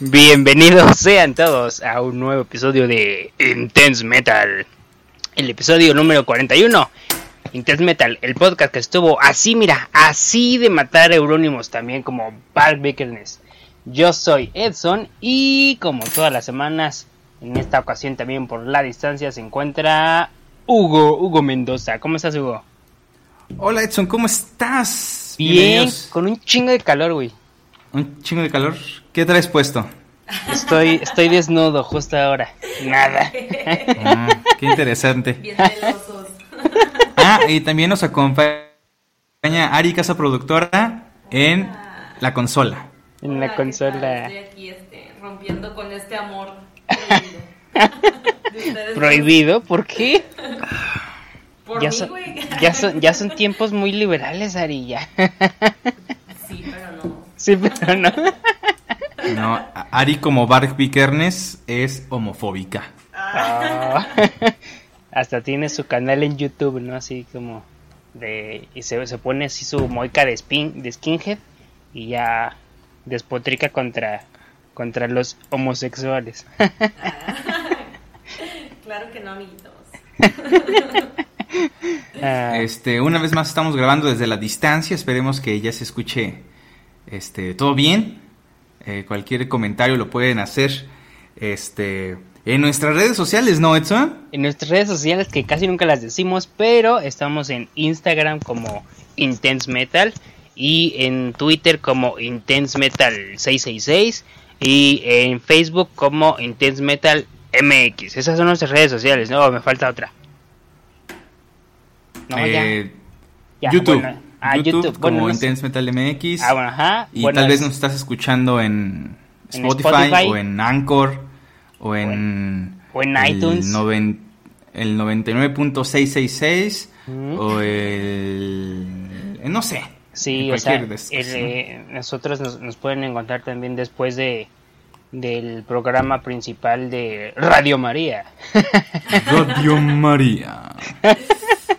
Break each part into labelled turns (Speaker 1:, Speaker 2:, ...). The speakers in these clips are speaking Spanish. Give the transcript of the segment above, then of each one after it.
Speaker 1: Bienvenidos sean todos a un nuevo episodio de Intense Metal. El episodio número 41. Intense Metal, el podcast que estuvo así, mira, así de matar eurónimos también como Bart Vickerness. Yo soy Edson y como todas las semanas, en esta ocasión también por la distancia se encuentra Hugo, Hugo Mendoza. ¿Cómo estás, Hugo?
Speaker 2: Hola Edson, ¿cómo estás?
Speaker 1: Bien,
Speaker 2: Bienvenidos.
Speaker 1: con un chingo de calor, güey.
Speaker 2: Un chingo de calor. ¿Qué traes puesto?
Speaker 1: Estoy, estoy desnudo justo ahora. Nada.
Speaker 2: Ah, qué interesante.
Speaker 3: Bien celosos.
Speaker 2: Ah, y también nos acompaña Ari, casa productora, en la consola.
Speaker 1: En la
Speaker 3: Hola, ¿qué
Speaker 1: consola.
Speaker 3: Estoy aquí este, rompiendo con este amor prohibido.
Speaker 1: Prohibido, ¿por qué?
Speaker 3: Por
Speaker 1: Ya
Speaker 3: mí,
Speaker 1: son, ya, son, ya son tiempos muy liberales, Ari, ya.
Speaker 3: Sí, pero.
Speaker 1: Sí, pero no.
Speaker 2: No, Ari como Bark Vikernes es homofóbica.
Speaker 1: Ah. Hasta tiene su canal en YouTube, ¿no? Así como de... Y se, se pone así su moica de, spin, de skinhead y ya despotrica contra, contra los homosexuales.
Speaker 3: Claro que no, amiguitos.
Speaker 1: Ah,
Speaker 2: Este, una vez más estamos grabando desde la distancia. Esperemos que ya se escuche este, todo bien. Eh, cualquier comentario lo pueden hacer este, en nuestras redes sociales, ¿no, Edson?
Speaker 1: en nuestras redes sociales que casi nunca las decimos, pero estamos en Instagram como Intense Metal y en Twitter como Intense Metal 666 y en Facebook como Intense Metal MX. Esas son nuestras redes sociales, no, me falta otra. No,
Speaker 2: Eh,
Speaker 1: ya. Ya,
Speaker 2: YouTube.
Speaker 1: bueno. Ah,
Speaker 2: YouTube,
Speaker 1: YouTube,
Speaker 2: como
Speaker 1: bueno.
Speaker 2: Intense Metal MX.
Speaker 1: Ah, bueno, ajá.
Speaker 2: Y
Speaker 1: Bueno,
Speaker 2: tal vez nos estás escuchando en
Speaker 1: En
Speaker 2: Spotify, o en Anchor o en,
Speaker 1: o en
Speaker 2: el
Speaker 1: iTunes.
Speaker 2: noven- el 99.666
Speaker 1: Ujú.
Speaker 2: o el eh, no sé.
Speaker 1: Sí, o sea, el, eh, nosotros nos, nos pueden encontrar también después de del programa principal de Radio María.
Speaker 2: Radio María.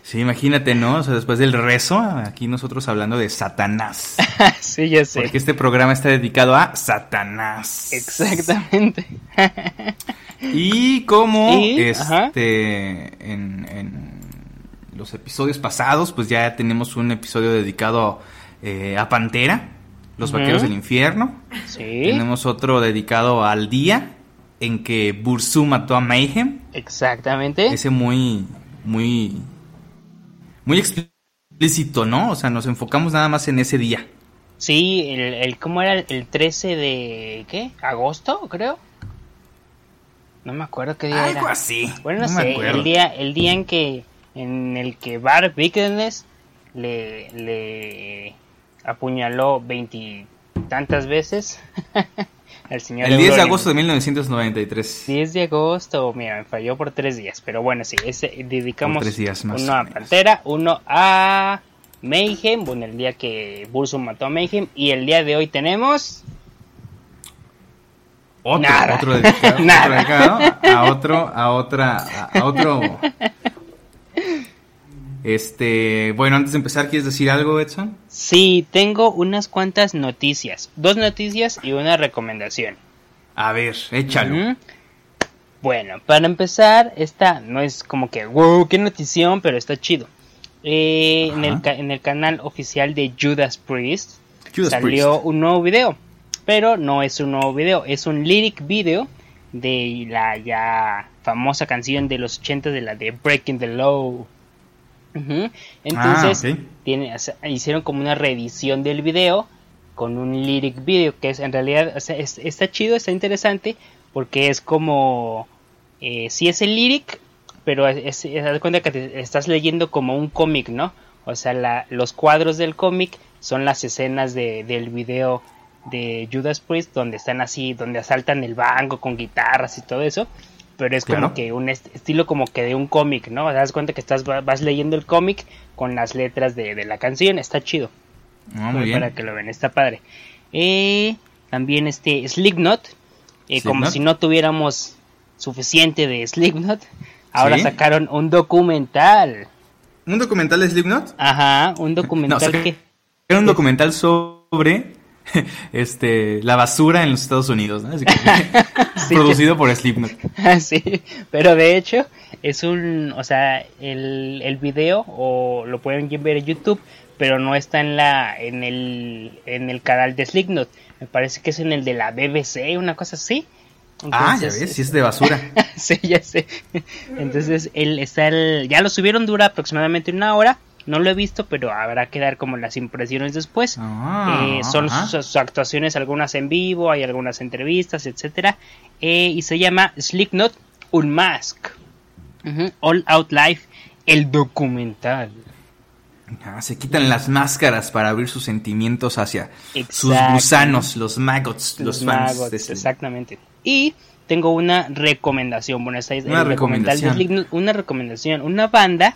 Speaker 2: Sí, imagínate, ¿no? O sea, después del rezo, aquí nosotros hablando de Satanás.
Speaker 1: sí, ya sé.
Speaker 2: Porque este programa está dedicado a Satanás.
Speaker 1: Exactamente.
Speaker 2: Y como
Speaker 1: Y,
Speaker 2: este en, en los episodios pasados, pues ya tenemos un episodio dedicado eh, a Pantera, los vaqueros del infierno.
Speaker 1: Sí,
Speaker 2: Tenemos otro dedicado al día en que Bursu mató a Mayhem.
Speaker 1: exactamente.
Speaker 2: Ese muy, muy, muy explícito, ¿no? O sea, nos enfocamos nada más en ese día.
Speaker 1: Sí, el, el ¿cómo era? El 13 de ¿qué? ¿Agosto, creo? No me acuerdo qué día
Speaker 2: Algo
Speaker 1: era.
Speaker 2: así.
Speaker 1: Bueno, no, sé, el día el día en que en el que Bar Vickerness le le apuñaló veintitantas veces al señor
Speaker 2: El 10 de agosto de 1993.
Speaker 1: 10 de agosto, mira, me falló por tres días, pero bueno, sí, ese, dedicamos
Speaker 2: Por tres días más
Speaker 1: uno a. Pantera, uno a Mayhem, bueno, el día que Bursum mató a Mayhem, y el día de hoy tenemos...
Speaker 2: Otro,
Speaker 1: Nada.
Speaker 2: otro dedicado, otro
Speaker 1: Nada.
Speaker 2: dedicado a otro, a otra, a otro. Este, bueno, antes de empezar, ¿quieres decir algo, Edson?
Speaker 1: Sí, tengo unas cuantas noticias, dos noticias y una recomendación.
Speaker 2: A ver, échalo.
Speaker 1: Bueno, para empezar, esta no es como que, wow, qué notición, pero está chido. Eh, en, el, en el canal oficial de Judas Priest
Speaker 2: Judas
Speaker 1: salió
Speaker 2: Priest.
Speaker 1: un nuevo video, pero no es un nuevo video, es un lyric video de la ya famosa canción de los 80 de la de Breaking the Law. Ujú. Entonces,
Speaker 2: Ah,
Speaker 1: tiene- o sea, hicieron como una reedición del video con un lyric video que es en realidad o sea, es- está chido, está interesante porque es como eh, sí es el lyric, pero es, es- de cuenta que te estás leyendo como un cómic, ¿no? O sea, la- los cuadros del cómic son las escenas de, del video de Judas Priest donde están así, donde asaltan el banco con guitarras y todo eso. Pero es como
Speaker 2: Claro.
Speaker 1: que un est- estilo como que de un cómic, ¿no? Te das cuenta que estás va- vas leyendo el cómic con las letras de, de la canción, está chido.
Speaker 2: Ah, muy
Speaker 1: para
Speaker 2: bien.
Speaker 1: que lo vean, está padre. Eh, también este Slipknot, eh, como si no tuviéramos suficiente de Slipknot, ahora
Speaker 2: Sí.
Speaker 1: sacaron un documental.
Speaker 2: ¿Un documental de Slipknot?
Speaker 1: Ajá, un documental
Speaker 2: No,
Speaker 1: que...
Speaker 2: Era un documental sobre este, la basura en los Estados Unidos, ¿no? Así como
Speaker 1: Sí.
Speaker 2: producido por Slipknot.
Speaker 1: sí, pero de hecho es un, o sea, el, el video o lo pueden ver en YouTube, pero no está en la en el en el canal de Slipknot. Me parece que es en el de la BBC, una cosa así.
Speaker 2: Ah, ya ves, si es de basura.
Speaker 1: sí, ya sé. Entonces, él está el, ya lo subieron, dura aproximadamente una hora. No lo he visto, pero habrá que dar como las impresiones después.
Speaker 2: Ah,
Speaker 1: Eh, son sus, sus actuaciones, algunas en vivo, hay algunas entrevistas, etcétera. Eh, y se llama Slipknot Unmask. Ujú, All Out Live, el documental.
Speaker 2: Ah, se quitan las máscaras para abrir sus sentimientos hacia sus gusanos, los maggots, los,
Speaker 1: Los
Speaker 2: fans de este-
Speaker 1: exactamente. Y tengo una recomendación. Bueno, esta es
Speaker 2: Una
Speaker 1: el documental de
Speaker 2: recomendación.
Speaker 1: Slipknot, una recomendación. Una banda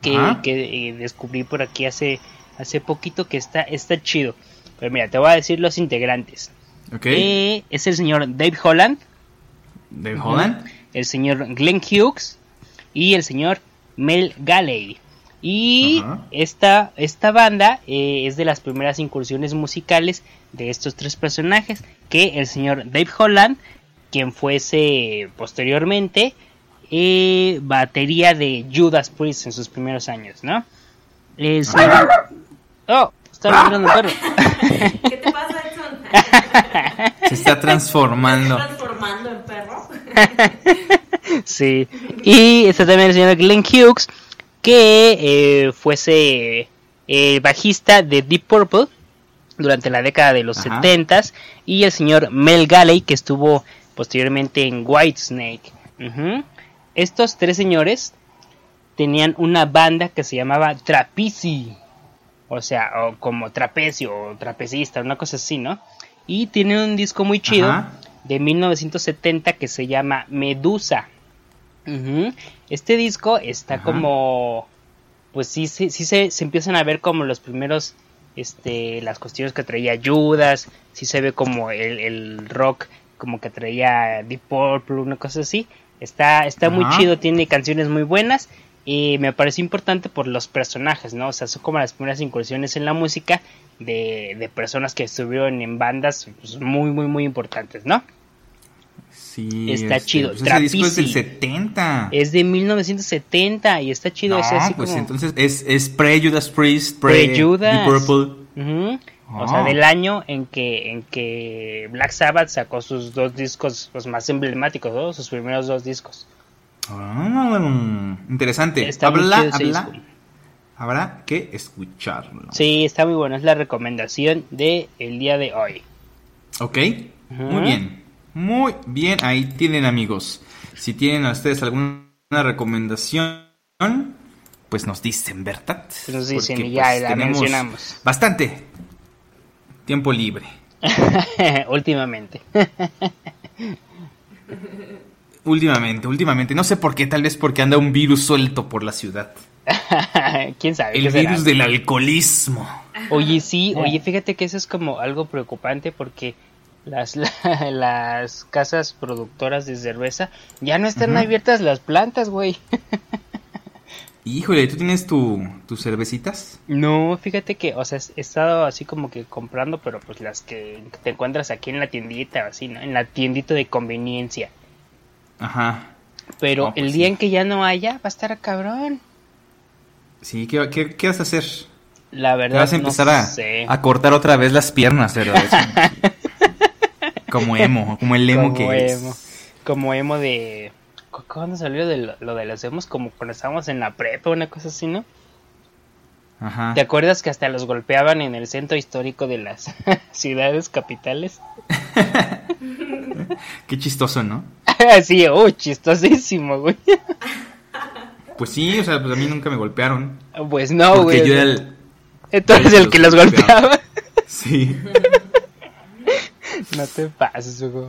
Speaker 1: que, eh, descubrí por aquí hace, hace poquito que está, está chido. Pero mira, te voy a decir los integrantes. Eh, es el señor Dave Holland,
Speaker 2: de Holland.
Speaker 1: el señor Glenn Hughes y el señor Mel Galley. Y esta, esta banda eh, es de las primeras incursiones musicales de estos tres personajes. Que el señor Dave Holland, quien fuese posteriormente eh, batería de Judas Priest en sus primeros años, ¿no? El señor... Oh, está ladrando un perro.
Speaker 3: ¿Qué te pasa, Edson?
Speaker 2: Se está transformando.
Speaker 3: ¿Estás transformando en perro?
Speaker 1: Sí. Y está también el señor Glenn Hughes, que eh, fuese eh, bajista de Deep Purple durante la década de los
Speaker 2: Ajá.
Speaker 1: 70s. Y el señor Mel Galley, que estuvo posteriormente en Whitesnake. Ujú. Estos tres señores tenían una banda que se llamaba Trapici. O sea, o como trapecio o trapecista, una cosa así, ¿no? Y tienen un disco muy chido
Speaker 2: Ajá.
Speaker 1: de 1970 que se llama Medusa. Este disco está
Speaker 2: Ajá.
Speaker 1: como, pues sí, sí, sí se, se empiezan a ver como los primeros, este, las cuestiones que traía Judas, sí se ve como el, el rock, como que traía Deep Purple, una cosa así. Está, está muy chido, tiene canciones muy buenas y me pareció importante por los personajes, ¿no? O sea, son como las primeras incursiones en la música de, de personas que estuvieron en bandas pues, muy, muy, muy importantes, ¿no?
Speaker 2: Sí,
Speaker 1: Está
Speaker 2: este,
Speaker 1: chido.
Speaker 2: pues ese disco es del
Speaker 1: Trapici.
Speaker 2: 70.
Speaker 1: Es de 1970 y está chido.
Speaker 2: no,
Speaker 1: es así
Speaker 2: pues
Speaker 1: como
Speaker 2: entonces es, es pre-Judas Priest, pre-
Speaker 1: Pre-Judas.
Speaker 2: Purple.
Speaker 1: Ujú. O
Speaker 2: Ah.
Speaker 1: sea, del año en que, en que Black Sabbath sacó sus dos discos pues, más emblemáticos, ¿no? sus primeros dos discos.
Speaker 2: Ah, interesante.
Speaker 1: Está
Speaker 2: Habla, habla. Habrá que escucharlo.
Speaker 1: Sí, está muy bueno. Es la recomendación de el día de hoy.
Speaker 2: Ok,
Speaker 1: Ujú.
Speaker 2: muy bien. Muy bien, ahí tienen amigos. Si tienen a ustedes alguna recomendación, pues nos dicen, ¿verdad?
Speaker 1: Pues nos dicen
Speaker 2: Porque,
Speaker 1: y ya
Speaker 2: pues,
Speaker 1: la mencionamos.
Speaker 2: Bastante tiempo libre.
Speaker 1: Últimamente.
Speaker 2: Últimamente, últimamente. No sé por qué, tal vez porque anda un virus suelto por la ciudad.
Speaker 1: ¿Quién sabe?
Speaker 2: El
Speaker 1: será?
Speaker 2: virus del alcoholismo.
Speaker 1: Oye, sí, oye, fíjate que eso es como algo preocupante porque las, la- las casas productoras de cerveza ya no están abiertas las plantas, güey.
Speaker 2: Híjole, ¿tú tienes tu, tus cervecitas?
Speaker 1: No, fíjate que, o sea, he estado así como que comprando, pero pues las que te encuentras aquí en la tiendita, así, ¿no? En la tiendita de conveniencia.
Speaker 2: Ajá.
Speaker 1: Pero
Speaker 2: No, pues
Speaker 1: el día
Speaker 2: sí.
Speaker 1: en que ya no haya, va a estar cabrón.
Speaker 2: Sí, ¿qué, qué, qué vas a hacer?
Speaker 1: La
Speaker 2: Te
Speaker 1: verdad,
Speaker 2: vas a empezar
Speaker 1: no
Speaker 2: a,
Speaker 1: sé.
Speaker 2: a cortar otra vez las piernas, ¿verdad? como emo, como el emo
Speaker 1: como
Speaker 2: que
Speaker 1: emo.
Speaker 2: es.
Speaker 1: Como emo de... ¿cu- ¿Cuándo salió de lo, lo de los emos? Como cuando estábamos en la prepa, una cosa así, ¿no?
Speaker 2: Ajá.
Speaker 1: ¿Te acuerdas que hasta los golpeaban en el centro histórico de las ciudades capitales?
Speaker 2: Qué chistoso, ¿no?
Speaker 1: sí, oh, chistosísimo, güey.
Speaker 2: Pues sí, o sea, pues a mí nunca me golpearon.
Speaker 1: Pues no,
Speaker 2: porque
Speaker 1: güey.
Speaker 2: yo era el...
Speaker 1: Entonces
Speaker 2: el que los golpeaba.
Speaker 1: golpeaba.
Speaker 2: Sí.
Speaker 1: no te pases, güey.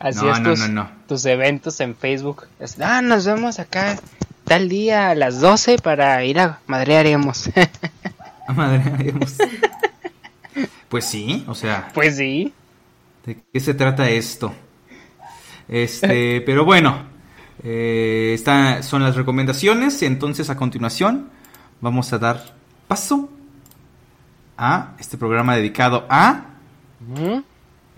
Speaker 1: Hacías
Speaker 2: no,
Speaker 1: tus,
Speaker 2: no,
Speaker 1: tus eventos en Facebook. Ah, nos vemos acá tal día a las 12 para ir a madrearemos.
Speaker 2: Ah, madre, haremos. Pues sí, o sea,
Speaker 1: pues sí.
Speaker 2: ¿de qué se trata esto? Este, pero bueno, eh, estas son las recomendaciones. Entonces, a continuación, vamos a dar paso a este programa dedicado a...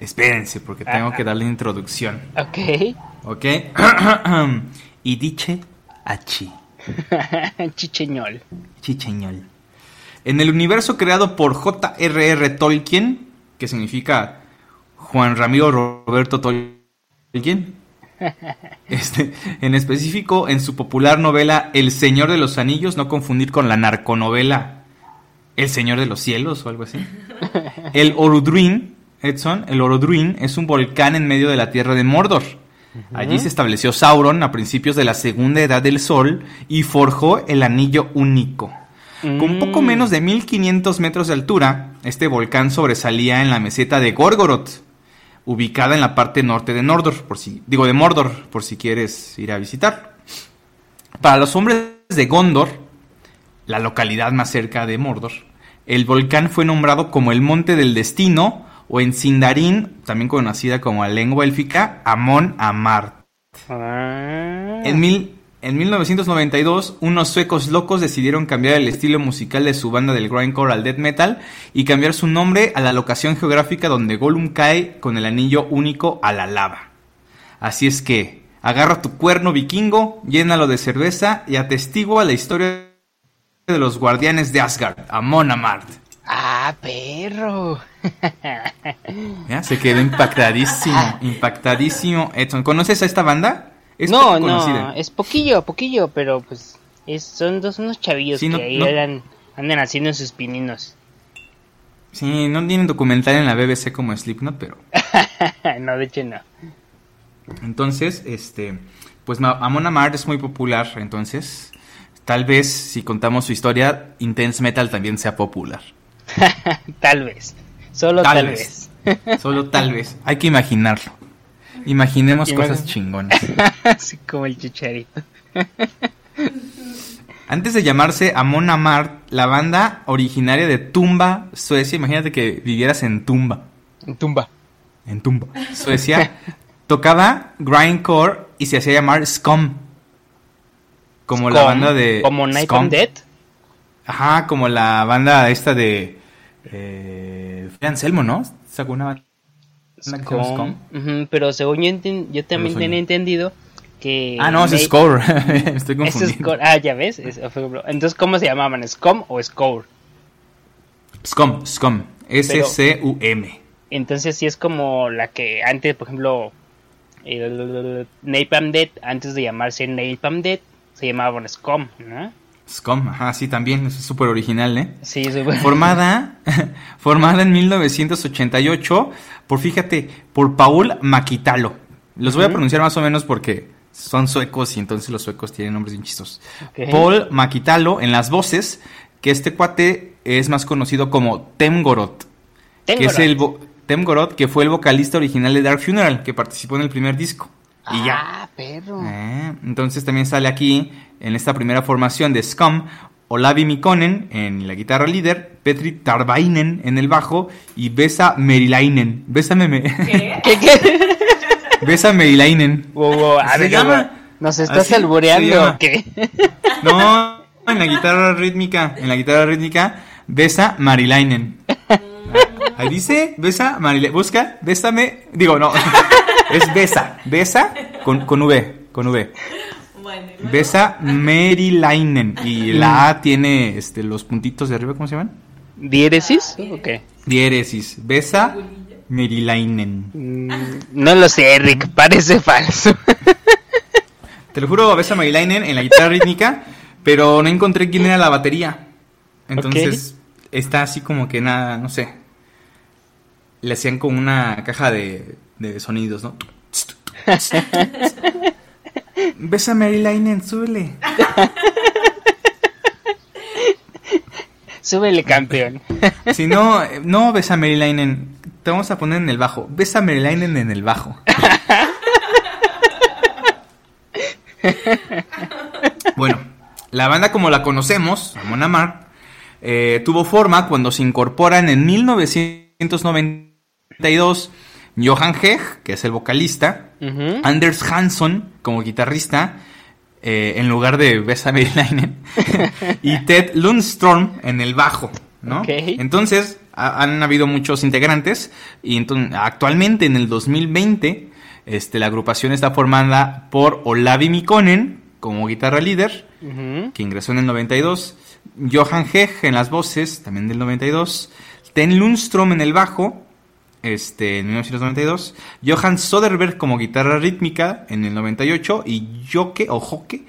Speaker 2: Espérense, porque tengo
Speaker 1: Ah,
Speaker 2: que darle introducción.
Speaker 1: Ok.
Speaker 2: ¿Ok? y dice Achi.
Speaker 1: Chicheñol.
Speaker 2: Chicheñol. En el universo creado por J.R.R. Tolkien, que significa Juan Ramiro Roberto Tolkien, este, en específico en su popular novela El Señor de los Anillos, no confundir con la narconovela El Señor de los Cielos o algo así. El Orodruin, Edson, el Orodruin es un volcán en medio de la tierra de Mordor. Allí se estableció Sauron a principios de la Segunda Edad del Sol y forjó el Anillo Único. Con poco
Speaker 1: Mm.
Speaker 2: menos de 1500 metros de altura, este volcán sobresalía en la meseta de Gorgoroth, ubicada en la parte norte de Mordor, por si digo de Mordor, por si quieres ir a visitar. Para los hombres de Gondor, la localidad más cerca de Mordor, el volcán fue nombrado como el Monte del Destino o en Sindarin, también conocida como la lengua élfica, Amon Amart.
Speaker 1: Ah.
Speaker 2: En, mil, en 1992, unos suecos locos decidieron cambiar el estilo musical de su banda del grindcore al death metal y cambiar su nombre a la locación geográfica donde Gollum cae con el anillo único a la lava. Así es que, agarra tu cuerno vikingo, llénalo de cerveza y atestigua la historia de los guardianes de Asgard, Amon Amart.
Speaker 1: Ah, perro.
Speaker 2: ¿Ya? Se quedó impactadísimo, impactadísimo. Edson, ¿conoces a esta banda? Es
Speaker 1: no, no, es poquillo, poquillo, pero pues es- son dos unos chavillos
Speaker 2: Sí,
Speaker 1: que
Speaker 2: no-
Speaker 1: ahí
Speaker 2: no-
Speaker 1: eran- andan haciendo sus pininos.
Speaker 2: Sí, no tienen documental en la BBC como Slipknot, pero...
Speaker 1: no, de hecho no.
Speaker 2: Entonces, este, pues Amon Amarth es muy popular, entonces tal vez si contamos su historia, Intense Metal también sea popular.
Speaker 1: tal vez. Solo
Speaker 2: Tal
Speaker 1: tal,
Speaker 2: vez.
Speaker 1: vez.
Speaker 2: Solo tal vez, hay que imaginarlo. Imaginemos cosas chingonas.
Speaker 1: Así como el chicharito.
Speaker 2: Antes de llamarse Amon Amarth, la banda originaria de Tumba, Suecia, imagínate que vivieras en Tumba,
Speaker 1: Tumba.
Speaker 2: en Tumba, Suecia, tocaba grindcore y se hacía llamar Scum. Como la banda de
Speaker 1: Como Night
Speaker 2: Scum.
Speaker 1: Dead.
Speaker 2: Ajá, como la banda esta de. Eh, fue Anselmo, ¿no? Sacó una llama
Speaker 1: Scum.
Speaker 2: Scum.
Speaker 1: Ujú, pero según yo, enten- yo también tenía entendido que...
Speaker 2: Ah, no, es Score. Estoy
Speaker 1: es. Score. Ah, ya ves. Es- Entonces, ¿cómo se llamaban? ¿Scum o Score?
Speaker 2: Scum, Scum. S-C-U-M.
Speaker 1: Entonces sí es como la que antes, por ejemplo, el Napalm Dead, antes de llamarse Napalm Dead, se llamaban Scum, ¿no?
Speaker 2: Scum, ajá, sí, también. Es súper original, ¿eh?
Speaker 1: Sí, súper-
Speaker 2: Formada, formada en 1988 por, fíjate, por Paul Maquitalo. Los voy a pronunciar más o menos porque son suecos y entonces los suecos tienen nombres bien chistosos. Paul Maquitalo en las voces, que este cuate es más conocido como Temgorod, que es el Temgorod, que fue el vocalista original de Dark Funeral, que participó en el primer disco. Y ya.
Speaker 1: Ah, perro.
Speaker 2: Eh, entonces también sale aquí, en esta primera formación de Scum, Olavi Mikkonen en la guitarra líder, Petri Tarvainen en el bajo y Besa Merilainen. Bésame, me...
Speaker 3: ¿Qué?
Speaker 1: ¿Qué, qué?
Speaker 2: Besa Merilainen.
Speaker 1: Wow, wow, a
Speaker 2: Se
Speaker 1: ver,
Speaker 2: llama-
Speaker 1: ¿Nos estás albureando o qué?
Speaker 2: No, en la guitarra rítmica, en la guitarra rítmica, Besa Marilainen. Ahí dice, Besa Marilainen. Busca, bésame. Digo, no. Es Besa. Besa con, con V. Con V.
Speaker 3: Bueno, luego-
Speaker 2: Besa Merilainen. Y la A tiene este, los puntitos de arriba, ¿cómo se llaman?
Speaker 1: ¿Diéresis? ¿O qué?
Speaker 2: Diéresis. Besa Merilainen.
Speaker 1: Mm, no lo sé, Rick, parece falso.
Speaker 2: Te lo juro, Besa Merilainen en la guitarra rítmica, pero no encontré quién era la batería. Entonces, está así como que nada, no sé. Le hacían como una caja de, de sonidos, ¿no? Besa Merilainen, súbele.
Speaker 1: Súbele, campeón.
Speaker 2: Si no, no Besa Merilainen, te vamos a poner en el bajo. Besa Merilainen en el bajo. Bueno, la banda como la conocemos, Amon Amarth, eh, tuvo forma cuando se incorporan en 1992 Johan Heg, que es el vocalista. Anders Hansson como guitarrista, eh, en lugar de Besa Merilainen, y Ted Lundström en el bajo. ¿no? Entonces, ha- han habido muchos integrantes y enton- actualmente en el 2020 este, la agrupación está formada por Olavi Mikonen como guitarra líder, que ingresó en el 92, Johan Heg en las voces, también del 92, Ten Lundström en el bajo, este, en 1992, Johan Soderberg como guitarra rítmica en el 98 y Joke o Joke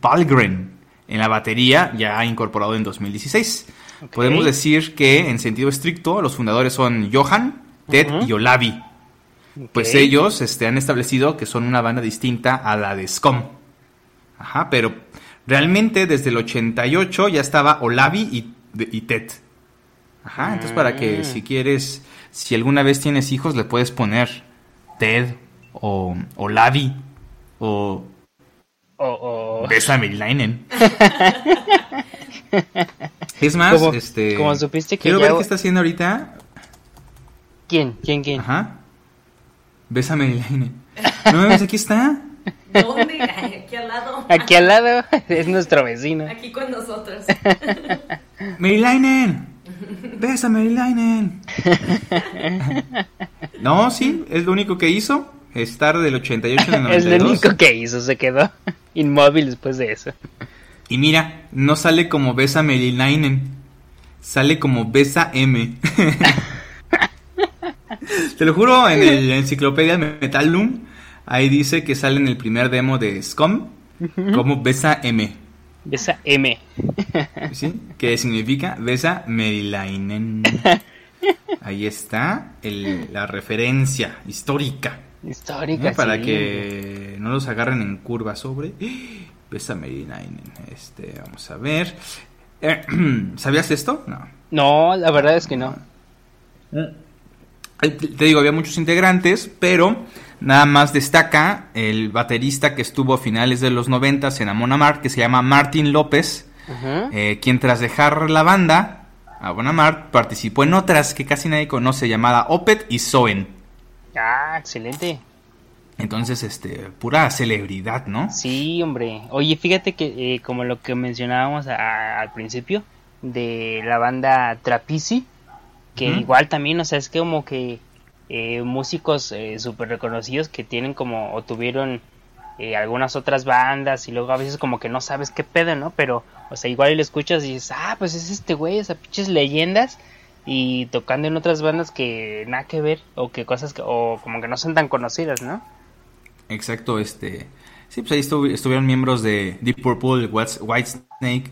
Speaker 2: Valgren en la batería ya incorporado en 2016.
Speaker 1: Ok.
Speaker 2: Podemos decir que en sentido estricto los fundadores son Johan, Ted y Olavi. Pues ellos este, han establecido que son una banda distinta a la de Scum. Ajá, pero realmente desde el 88 ya estaba Olavi y, y Ted. Ajá, entonces para que
Speaker 1: Mm.
Speaker 2: si quieres, si alguna vez tienes hijos, le puedes poner Ted o o
Speaker 1: O, o-
Speaker 2: Besa Merilainen. es más,
Speaker 1: Como-
Speaker 2: este.
Speaker 1: como supiste que
Speaker 2: Quiero
Speaker 1: ya-
Speaker 2: ver qué está haciendo ahorita.
Speaker 1: ¿Quién? ¿Quién? ¿Quién?
Speaker 2: Ajá. Besa Merilainen. No mames, aquí está.
Speaker 3: ¿Dónde? Aquí al lado.
Speaker 1: Aquí al lado es nuestro vecino.
Speaker 3: Aquí con nosotros.
Speaker 2: Merilainen. Besa Merilainen. No, sí, es lo único que hizo. Estar del 88 en el 92.
Speaker 1: Es lo único que hizo, se quedó inmóvil después de eso.
Speaker 2: Y mira, no sale como Besa Merilainen. Sale como Besa M. Te lo juro, en el- la enciclopedia Metallum, ahí dice que sale en el primer demo de Scum como Besa M.
Speaker 1: Esa M.
Speaker 2: ¿Sí? Que significa Besa Merilainen. Ahí está el- la referencia histórica.
Speaker 1: Histórica,
Speaker 2: ¿no? Para
Speaker 1: sí.
Speaker 2: que no los agarren en curva sobre. Besa Merilainen. Este, vamos a ver. Eh, ¿Sabías esto? No.
Speaker 1: No, la verdad es que no.
Speaker 2: Eh, te digo, había muchos integrantes, pero nada más destaca el baterista que estuvo a finales de los 90 en Amon Amarth, que se llama Martin López, eh, quien tras dejar la banda, Amon Amarth, participó en otras que casi nadie conoce, llamada Opet y Soen.
Speaker 1: Ah, excelente.
Speaker 2: Entonces, este, pura celebridad, ¿no?
Speaker 1: Sí, hombre. Oye, fíjate que eh, como lo que mencionábamos a- a- al principio de la banda Trapici, que igual también, o sea, es como que eh, músicos eh, súper reconocidos que tienen como o tuvieron eh, algunas otras bandas y luego a veces como que no sabes qué pedo, ¿no? Pero, o sea, igual y lo escuchas y dices, ah, pues es este güey, esas pinches leyendas y tocando en otras bandas que nada que ver o que cosas que, o como que no son tan conocidas, ¿no?
Speaker 2: Exacto, este. Sí, pues ahí estuvi- estuvieron miembros de Deep Purple, White Snake,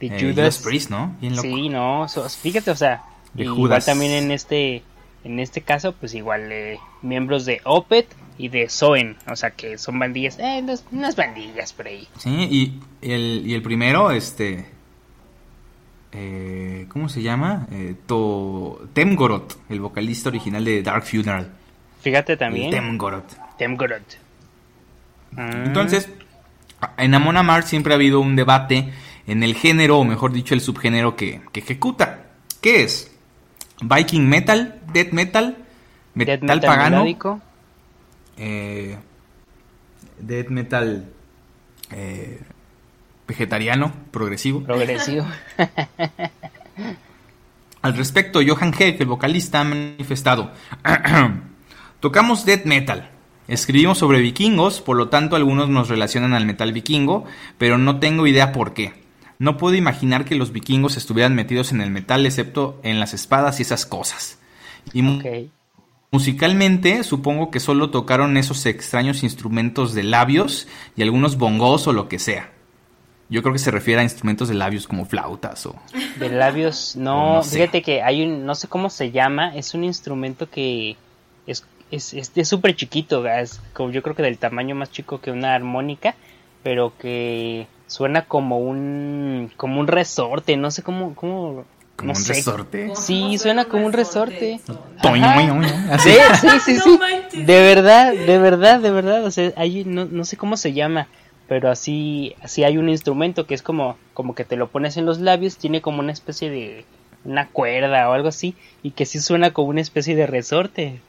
Speaker 1: De
Speaker 2: eh,
Speaker 1: Judas.
Speaker 2: Judas Priest, ¿no? Bien loco.
Speaker 1: Sí, no, so- fíjate, o sea,
Speaker 2: De
Speaker 1: igual
Speaker 2: Judas.
Speaker 1: también en este en este caso, pues igual eh, miembros de Opet y de Soen, o sea, que son bandillas, eh, unas, unas bandillas por ahí.
Speaker 2: Sí, y el, y el primero, este. eh, ¿Cómo se llama? Eh, to, Temgorot, el vocalista original de Dark Funeral.
Speaker 1: Fíjate también,
Speaker 2: Temgorot.
Speaker 1: Temgorot. Mm,
Speaker 2: Entonces, en Amon Amarth siempre ha habido un debate en el género, o mejor dicho, el subgénero que, que ejecuta. ¿Qué es? Viking Metal, Death Metal, Metal,
Speaker 1: death metal
Speaker 2: Pagano, eh, Death Metal eh, vegetariano, progresivo.
Speaker 1: progresivo.
Speaker 2: Al respecto, Johan Heck, el vocalista, ha manifestado: Tocamos death metal. Escribimos sobre vikingos, por lo tanto algunos nos relacionan al metal vikingo, pero no tengo idea por qué. No puedo imaginar que los vikingos estuvieran metidos en el metal excepto en las espadas y esas cosas. Y musicalmente supongo que solo tocaron esos extraños instrumentos de labios y algunos bongos o lo que sea. Yo creo que se refiere a instrumentos de labios como flautas o...
Speaker 1: De labios, no,
Speaker 2: No sé.
Speaker 1: fíjate que hay un, no sé cómo se llama, es un instrumento que es es es es súper chiquito, es como yo creo que del tamaño más chico que una armónica, pero que suena como un como un resorte, no sé cómo cómo
Speaker 2: Como
Speaker 1: no
Speaker 2: un
Speaker 1: sé.
Speaker 2: resorte.
Speaker 1: Sí, suena como un resorte.
Speaker 2: Toño,
Speaker 1: Ajá. Sí, sí, sí,
Speaker 3: No
Speaker 1: sí.
Speaker 3: manches.
Speaker 1: De verdad, de verdad, de verdad. O sea, hay, no, no sé cómo se llama, pero así, así hay un instrumento que es como, como que te lo pones en los labios, tiene como una especie de una cuerda o algo así, y que sí suena como una especie de resorte.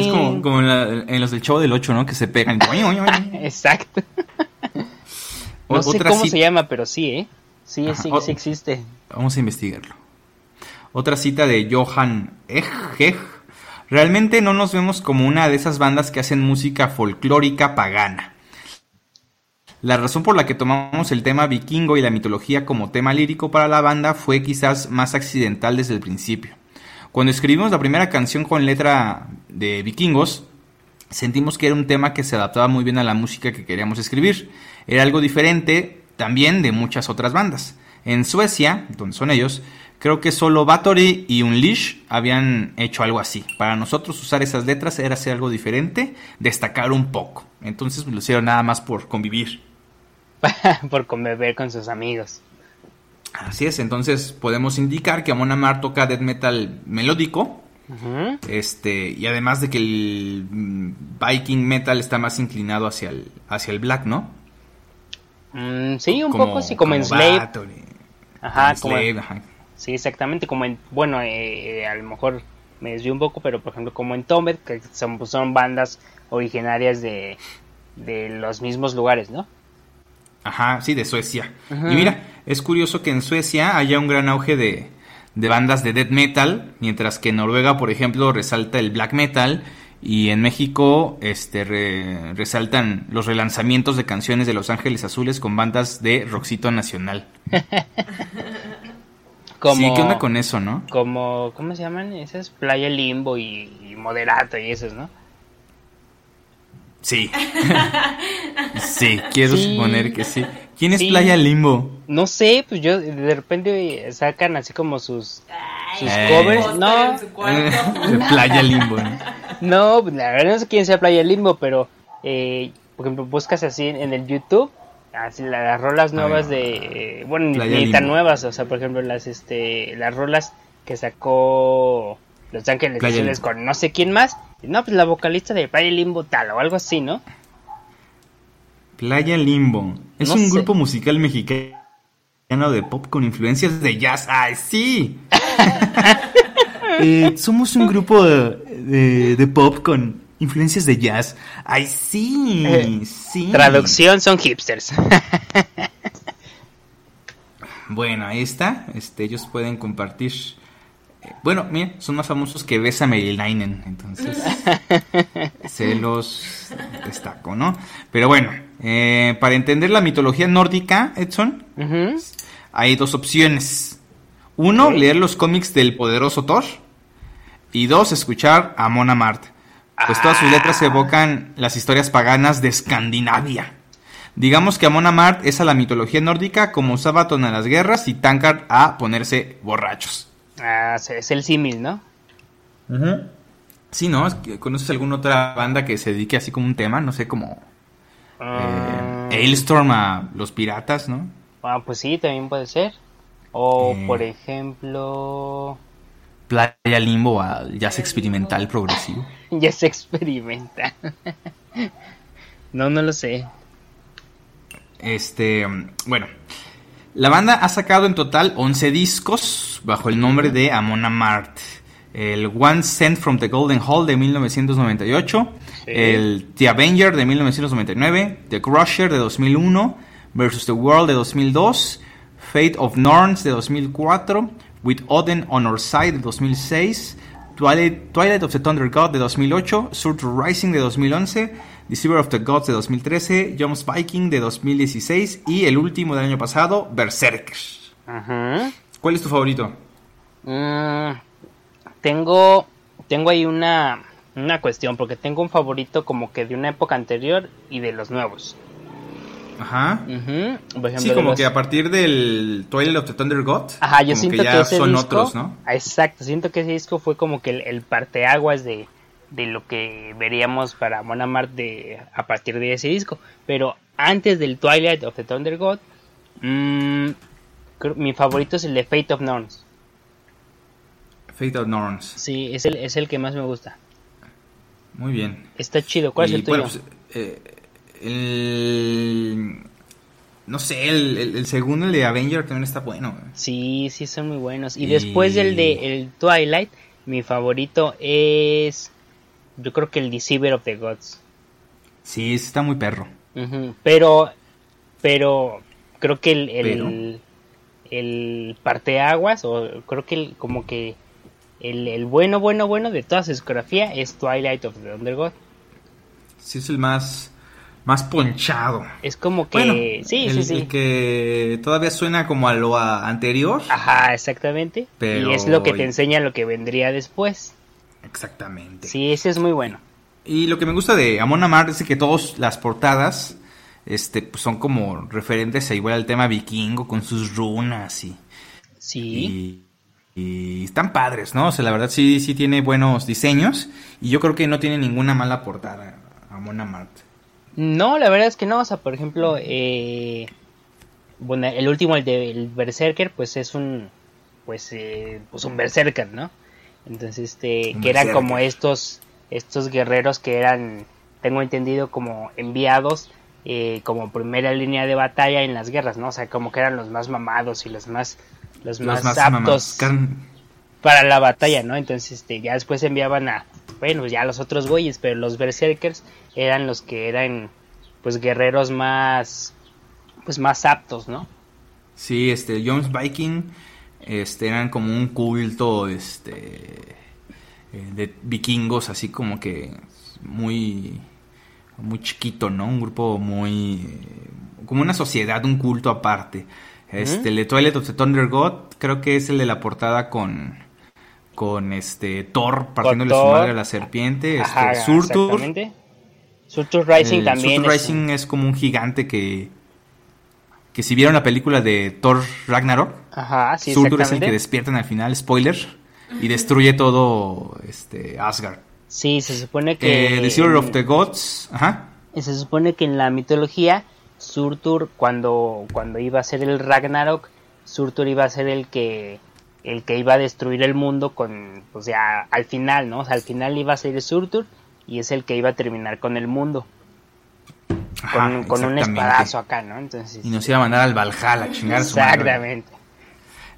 Speaker 2: Es como, como en, la- en los del show del 8, ¿no? Que se pegan. Toño, O-
Speaker 1: No sé cómo se llama, pero sí, ¿eh? Sí,
Speaker 2: Ajá.
Speaker 1: sí,
Speaker 2: O-
Speaker 1: sí existe.
Speaker 2: Vamos a investigarlo. Otra cita de Johan Ejeg. Realmente no nos vemos como una de esas bandas que hacen música folclórica pagana. La razón por la que tomamos el tema vikingo y la mitología como tema lírico para la banda fue quizás más accidental desde el principio. Cuando escribimos la primera canción con letra de vikingos, sentimos que era un tema que se adaptaba muy bien a la música que queríamos escribir. Era algo diferente también de muchas otras bandas. En Suecia, donde son ellos, creo que solo Bathory y Unleash habían hecho algo así. Para nosotros usar esas letras era hacer algo diferente, destacar un poco. Entonces lo hicieron nada más por convivir.
Speaker 1: por convivir con sus amigos.
Speaker 2: Así es, entonces podemos indicar que Amon Amarth toca death metal melódico, Este, y además de que el mm, Viking metal está más inclinado hacia el, hacia el black, ¿no?
Speaker 1: Mm, sí, un poco sí, como, en Slave. Ajá,
Speaker 2: como Slave, ajá.
Speaker 1: Sí, exactamente, como en, bueno, eh, a lo mejor me desvío un poco, pero por ejemplo como en Tombed, que son, pues, son bandas originarias de, de los mismos lugares, ¿no?
Speaker 2: Ajá, sí, de Suecia. Y mira, es curioso que en Suecia haya un gran auge de, de bandas de death metal, mientras que en Noruega, por ejemplo, resalta el black metal y en México este re- resaltan los relanzamientos de canciones de Los Ángeles Azules con bandas de rockcito nacional.
Speaker 1: Como,
Speaker 2: Sí, ¿qué onda con eso, no?
Speaker 1: como, ¿cómo se llaman? Esas Playa Limbo y, y Moderato y esos, ¿no?
Speaker 2: Sí. sí, quiero
Speaker 1: Sí.
Speaker 2: suponer que sí. ¿Quién es
Speaker 1: Sí.
Speaker 2: Playa Limbo?
Speaker 1: No sé, pues yo de repente sacan así como sus... Sus
Speaker 2: Eh.
Speaker 1: covers, no,
Speaker 2: de Playa Limbo. ¿no?
Speaker 1: No, pues, la verdad no sé quién sea Playa Limbo, pero eh, por ejemplo buscas así en, en el YouTube, así la- las rolas nuevas de, eh, bueno, ni,
Speaker 2: Playa
Speaker 1: ni tan
Speaker 2: Limbo.
Speaker 1: nuevas, o sea, por ejemplo las este las rolas que sacó Los Ángeles
Speaker 2: Playa
Speaker 1: Azules
Speaker 2: Limbo.
Speaker 1: con no sé quién más, no, pues la vocalista de Playa Limbo tal o algo así, ¿no?
Speaker 2: Playa Limbo. Es
Speaker 1: No
Speaker 2: un
Speaker 1: sé.
Speaker 2: grupo musical mexicano de pop con influencias de jazz. ¡Ay, sí! Eh, somos un grupo de, de- de pop con influencias de jazz. ¡Ay, sí!
Speaker 1: Eh,
Speaker 2: sí.
Speaker 1: Traducción son hipsters.
Speaker 2: Bueno, ahí está. Este, ellos pueden compartir. Bueno, mira, son más famosos que Bésame y entonces se los destaco, ¿no? Pero bueno, eh, para entender la mitología nórdica, Edson, hay dos opciones. Uno, leer los cómics del poderoso Thor. Y dos, escuchar a Mona Mart. Pues todas sus letras evocan las historias paganas de Escandinavia. Digamos que Amon Amarth es a la mitología nórdica como Sabaton a las guerras y Tankard a ponerse borrachos.
Speaker 1: Ah, es el símil, ¿no?
Speaker 2: Sí, ¿no? ¿Conoces alguna otra banda que se dedique así como un tema? No sé, como
Speaker 1: Ah,
Speaker 2: eh, Hailstorm a los piratas, ¿no?
Speaker 1: ah, pues sí, también puede ser. O
Speaker 2: Eh.
Speaker 1: por ejemplo...
Speaker 2: Playa Limbo al jazz experimental progresivo.
Speaker 1: Ya se experimenta. no, no lo sé.
Speaker 2: Este, bueno, la banda ha sacado en total 11 discos bajo el nombre de Amon Amarth. El One Cent from the Golden Hall de 1998,
Speaker 1: Sí.
Speaker 2: el The Avenger de 1999, The Crusher de 2001, Versus the World de 2002, Fate of Norns de 2004, With Odin on Our Side de 2006, Twilight, Twilight of the Thunder God de 2008, Surtur Rising de 2011, Deceiver of the Gods de 2013, Jones Viking de 2016 y el último del año pasado, Berserker.
Speaker 1: Ajá.
Speaker 2: ¿Cuál es tu favorito?
Speaker 1: Mm, tengo, tengo ahí una, una cuestión, porque tengo un favorito como que de una época anterior y de los nuevos.
Speaker 2: Ajá.
Speaker 1: Por ejemplo,
Speaker 2: Sí, como
Speaker 1: los-
Speaker 2: que a partir del Twilight of the Thunder God,
Speaker 1: Ajá, yo
Speaker 2: como
Speaker 1: siento que,
Speaker 2: ya
Speaker 1: ese
Speaker 2: son
Speaker 1: disco,
Speaker 2: otros, ¿no?
Speaker 1: Ah, Exacto, siento que ese disco fue como que el, el parteaguas de, de lo que veríamos para Mona Mart de, a partir de ese disco. Pero antes del Twilight of the Thunder God, mm, creo- mi favorito es el de Fate of Norns.
Speaker 2: Fate of Norns.
Speaker 1: Sí, es el, es el que más me gusta.
Speaker 2: Muy bien.
Speaker 1: Está chido. ¿Cuál
Speaker 2: Y,
Speaker 1: es el tuyo?
Speaker 2: bueno, pues, eh, el... No sé, el, el- el segundo, el de Avenger, también está bueno. güey.
Speaker 1: Sí, sí, son muy buenos. Y
Speaker 2: Y-
Speaker 1: después del de el Twilight, mi favorito es. Yo creo que el Deceiver of the Gods.
Speaker 2: Sí, está muy perro.
Speaker 1: Pero. Pero. Creo que el. el-
Speaker 2: Pero.
Speaker 1: el parteaguas, o creo que el- como que el, el bueno, bueno, bueno de toda su discografía es Twilight of the Undergod.
Speaker 2: Sí, es el más, más ponchado.
Speaker 1: Es como que...
Speaker 2: Bueno,
Speaker 1: sí,
Speaker 2: el,
Speaker 1: sí, sí.
Speaker 2: el que todavía suena como a lo a- anterior.
Speaker 1: Ajá, exactamente.
Speaker 2: Pero-
Speaker 1: Y es lo que te enseña lo que vendría después.
Speaker 2: Exactamente.
Speaker 1: Sí, ese es muy bueno.
Speaker 2: Y lo que me gusta de Amon Amart es que todas las portadas este, pues, son como referentes a igual al tema vikingo con sus runas y,
Speaker 1: Sí.
Speaker 2: y, y están padres, ¿no? O sea, la verdad sí, sí tiene buenos diseños y yo creo que no tiene ninguna mala portada Amon Amart.
Speaker 1: No, la verdad es que no. O sea, por ejemplo, eh, bueno, el último, el de el Berserker, pues es un, pues, eh, pues un Berserker, ¿no? Entonces, este, que eran como estos, estos guerreros que eran, tengo entendido, como enviados, eh, como primera línea de batalla en las guerras, ¿no? O sea, como que eran los más mamados y los más, los,
Speaker 2: Los
Speaker 1: más, aptos para la batalla, ¿no? Entonces, este, ya después enviaban a, bueno, ya los otros güeyes, pero los berserkers eran los que eran, pues, guerreros más, pues, más aptos, ¿no?
Speaker 2: Sí, este, Jones Viking, este, eran como un culto, este, eh, de vikingos, así como que muy, muy chiquito, ¿no? Un grupo muy, eh, como una sociedad, un culto aparte. Este, el de Twilight of the Thunder God, creo que es el de la portada con, con este, Thor partiéndole su madre a la serpiente, este,
Speaker 1: Ajá,
Speaker 2: Surtur.
Speaker 1: Surtur Rising
Speaker 2: El
Speaker 1: también.
Speaker 2: Surtur
Speaker 1: es-
Speaker 2: Rising es como un gigante que, que si vieron la película de Thor Ragnarok,
Speaker 1: Ajá, sí,
Speaker 2: Surtur es el que despiertan al final, spoiler, y destruye todo este Asgard.
Speaker 1: Sí, se supone que...
Speaker 2: Eh, the Zero of the Gods, ajá.
Speaker 1: Se supone que en la mitología, Surtur, cuando, cuando iba a ser el Ragnarok, Surtur iba a ser el que el que iba a destruir el mundo con, o sea, al final, ¿no? O sea, al final iba a ser Surtur y es el que iba a terminar con el mundo,
Speaker 2: ajá,
Speaker 1: con, con un espadazo acá, ¿no? Entonces,
Speaker 2: Y nos iba a mandar al Valhalla, a chingar a su madre.
Speaker 1: exactamente.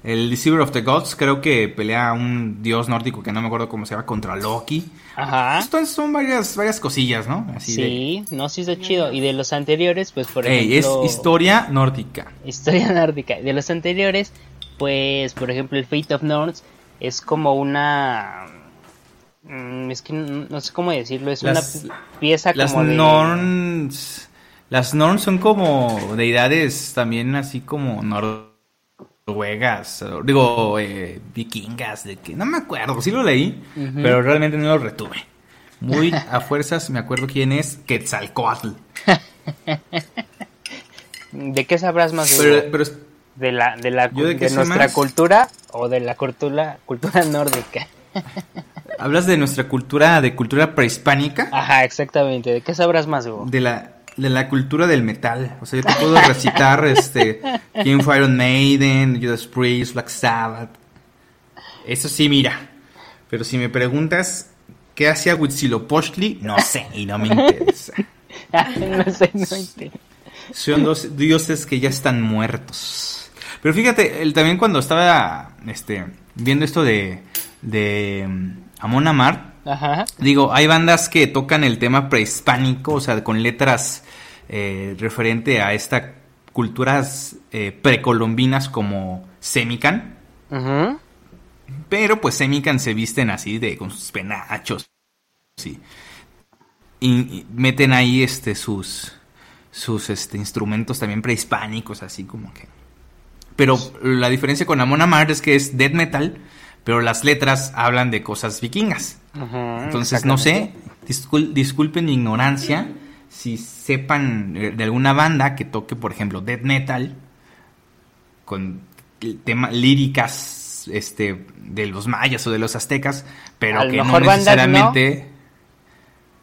Speaker 2: El Deceiver of the Gods creo que pelea a un dios nórdico que no me acuerdo cómo se llama contra Loki.
Speaker 1: Ajá.
Speaker 2: Entonces son varias, varias cosillas, ¿no? Así de-
Speaker 1: Sí, no, sí está chido. Y de los anteriores, pues por
Speaker 2: Ey,
Speaker 1: ejemplo...
Speaker 2: es historia nórdica.
Speaker 1: Historia nórdica. De los anteriores, pues, por ejemplo, el Fate of Norns es como una. mm, Es que no, sé cómo decirlo. Es
Speaker 2: Las-
Speaker 1: una pieza
Speaker 2: Las
Speaker 1: como de.
Speaker 2: Norns. Las Norns son como deidades también así como noruegas. Digo, eh, vikingas. De que, no me acuerdo, sí lo leí, pero realmente no lo retuve. Muy a fuerzas me acuerdo quién es Quetzalcoatl.
Speaker 1: ¿De qué sabrás más de,
Speaker 2: Pero,
Speaker 1: de la, de, la,
Speaker 2: ¿Yo de
Speaker 1: nuestra
Speaker 2: más?
Speaker 1: cultura o de la cultura, cultura nórdica?
Speaker 2: hablas de nuestra cultura, de cultura prehispánica.
Speaker 1: Ajá, exactamente. ¿De qué sabrás más, Hugo?
Speaker 2: de la de la cultura del metal. O sea, yo te puedo recitar este quién fue Iron Maiden, Judas Priest, Black Sabbath. Eso sí, mira. Pero si me preguntas qué hacía Huitzilopochtli, no sé y no me interesa.
Speaker 1: no sé, no entiendo.
Speaker 2: Son dos dioses que ya están muertos. Pero fíjate, él también cuando estaba este viendo esto de de mm, Amon Amarth,
Speaker 1: Ajá.
Speaker 2: Digo, hay bandas que tocan el tema prehispánico, o sea, con letras eh, referente a estas culturas eh, precolombinas como Semican,
Speaker 1: Ujú.
Speaker 2: pero pues Semican se visten así de con sus penachos, sí, y, y meten ahí este sus sus este instrumentos también prehispánicos, así como que. Pero la diferencia con Amon Amarth es que es death metal, pero las letras hablan de cosas vikingas.
Speaker 1: Ujú,
Speaker 2: Entonces, no sé, discul- disculpen mi ignorancia si sepan eh, de alguna banda que toque, por ejemplo, death metal con tema líricas este de los mayas o de los aztecas, pero
Speaker 1: A
Speaker 2: que no
Speaker 1: bandas
Speaker 2: necesariamente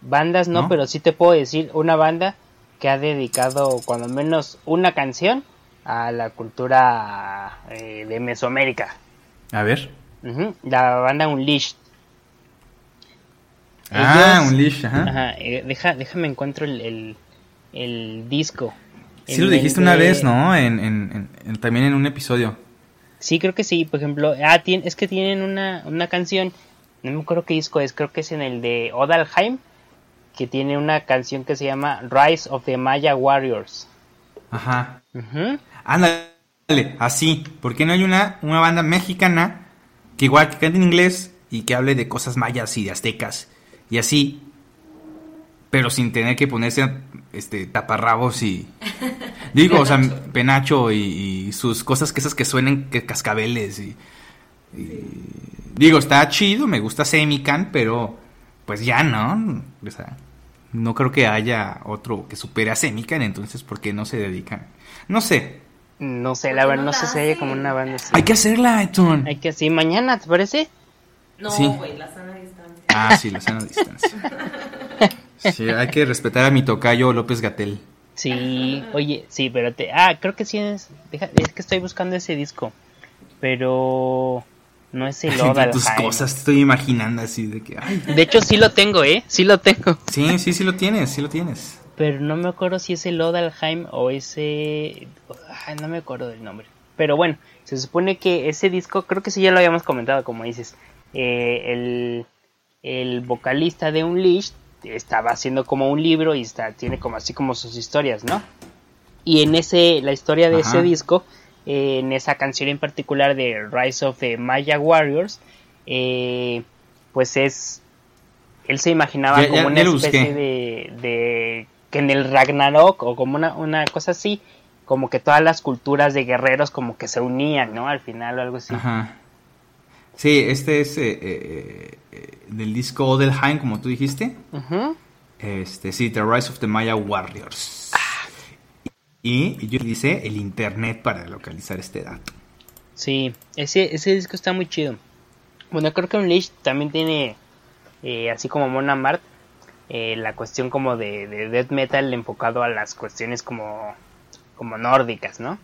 Speaker 1: Bandas no,
Speaker 2: ¿No?
Speaker 1: pero sí te puedo decir una banda que ha dedicado cuando menos una canción a la cultura eh, de Mesoamérica.
Speaker 2: A ver.
Speaker 1: La banda Unleashed.
Speaker 2: Ah,
Speaker 1: Ellos-
Speaker 2: un leash, ajá.
Speaker 1: Ajá, eh, deja, déjame encuentro el, el, el disco.
Speaker 2: Sí lo dijiste una vez, ¿no? En, en- en- en- también en un episodio.
Speaker 1: Sí, creo que sí. Por ejemplo, ah, es que tienen una, una canción, no me acuerdo qué disco es, creo que es en el de Odalheim, que tiene una canción que se llama Rise of the Maya Warriors.
Speaker 2: Ajá.
Speaker 1: Ujú.
Speaker 2: Ándale, así. ¿Por qué no hay una, una banda mexicana que igual que cante en inglés y que hable de cosas mayas y de aztecas y así? Pero sin tener que ponerse este taparrabos y digo, o sea, penacho y, sus cosas que esas que suenen que cascabeles y, digo, está chido, me gusta Semican, pero pues ya no, o sea, no creo que haya otro que supere a Semican, entonces ¿por qué no se dedican? No sé,
Speaker 1: no sé, la verdad, no sé si hay como una banda así.
Speaker 2: Hay que hacerla, Edson.
Speaker 1: Hay que así, mañana, ¿te parece?
Speaker 3: No, güey, la sana distancia.
Speaker 2: Ah, sí, la sana distancia. sí, hay que respetar a mi tocayo López Gatel.
Speaker 1: Sí, oye, sí, pero te... Ah, creo que sí es... Deja, es que estoy buscando ese disco, pero... No es el Oda
Speaker 2: tus cosas, te estoy imaginando así de que...
Speaker 1: De hecho, sí lo tengo, ¿eh? Sí lo tengo.
Speaker 2: Sí, sí, sí lo tienes, sí lo tienes
Speaker 1: pero no me acuerdo si es el Odalheim o ese... no me acuerdo del nombre. Pero bueno, se supone que ese disco, creo que sí ya lo habíamos comentado, como dices, eh, el, vocalista de Unleashed estaba haciendo como un libro y está, tiene como así como sus historias, ¿no? Y en ese, la historia de ese disco, eh, en esa canción en particular de Rise of the Maya Warriors, eh, pues es él se imaginaba como una especie de, que en el Ragnarok o como una, una cosa así, como que todas las culturas de guerreros como que se unían, ¿no? Al final o algo así. Ajá.
Speaker 2: Sí, este es eh, eh, eh, del disco Odelheim, como tú dijiste. Este, sí, The Rise of the Maya Warriors. Y yo dice el internet para localizar este dato.
Speaker 1: Sí, ese, ese disco está muy chido. Bueno, creo que Unleashed también tiene, así como Mona Mart, eh, la cuestión como de, de, death metal enfocado a las cuestiones como, como nórdicas, ¿no?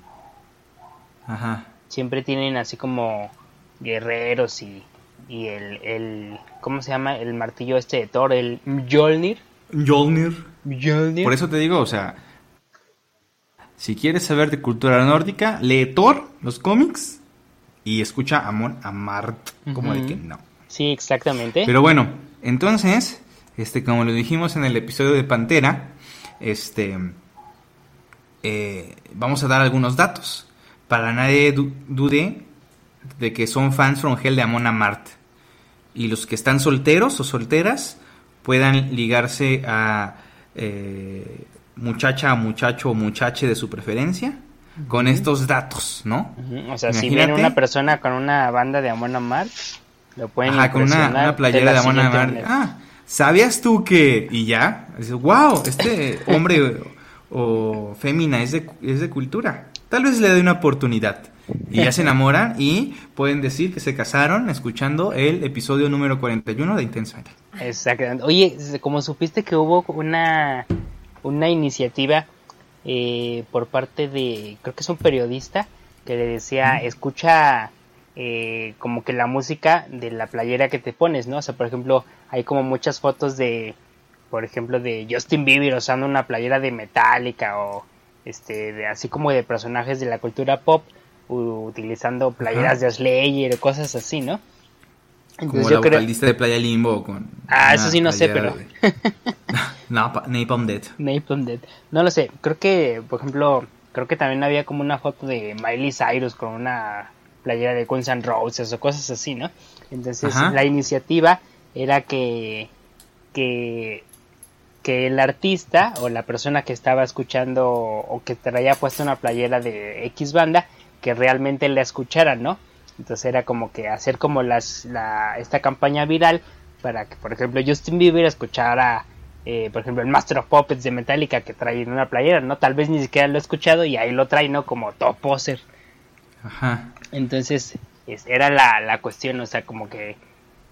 Speaker 1: Ajá. Siempre tienen así como guerreros y, y el, el, ¿cómo se llama? El martillo este de Thor, el Mjolnir.
Speaker 2: Mjolnir. Mjolnir. Por eso te digo, o sea, si quieres saber de cultura nórdica, lee Thor, los cómics, y escucha Amon Amart, como el que no.
Speaker 1: Sí, exactamente.
Speaker 2: Pero bueno, entonces, este, como lo dijimos en el episodio de Pantera, este, eh, vamos a dar algunos datos. Para nadie dude de que son fans from Hell de Amon Mart. Y los que están solteros o solteras puedan ligarse a eh, muchacha, muchacho o muchache de su preferencia con estos datos, ¿no?
Speaker 1: O sea, si viene una persona con una banda de Amon Mart, lo pueden Ajá, con
Speaker 2: una, playera de, Amon Mart. Ah, ¿sabías tú que? Y ya, dices, wow, este hombre o, fémina es de, es de cultura. Tal vez le dé una oportunidad. Y ya se enamoran y pueden decir que se casaron escuchando el episodio número 41 de Intensamente.
Speaker 1: Exactamente. Oye, como supiste que hubo una, una iniciativa eh, por parte de, creo que es un periodista, que le decía, escucha eh, como que la música de la playera que te pones, ¿no? O sea, por ejemplo, hay como muchas fotos de, por ejemplo, de Justin Bieber usando una playera de Metallica o este, de, así como de personajes de la cultura pop utilizando playeras de Slayer o cosas así, ¿no?
Speaker 2: Entonces, como la vocalista de Playa Limbo con...
Speaker 1: Ah, eso sí no sé, pero...
Speaker 2: no, Napalm Dead.
Speaker 1: Napalm Dead. No lo sé, creo que, por ejemplo, creo que también había como una foto de Miley Cyrus con una playera de Guns N' Roses o cosas así, ¿no? Entonces la iniciativa era que, que, que el artista o la persona que estaba escuchando o que traía puesta una playera de X banda, que realmente la escuchara, ¿no? Entonces era como que hacer como las, la, esta campaña viral para que, por ejemplo, Justin Bieber escuchara, eh, por ejemplo, el Master of Puppets de Metallica que trae en una playera, ¿no? Tal vez ni siquiera lo he escuchado y ahí lo trae, ¿no? Como top poser. Ajá. Entonces, era la, la cuestión, o sea, como que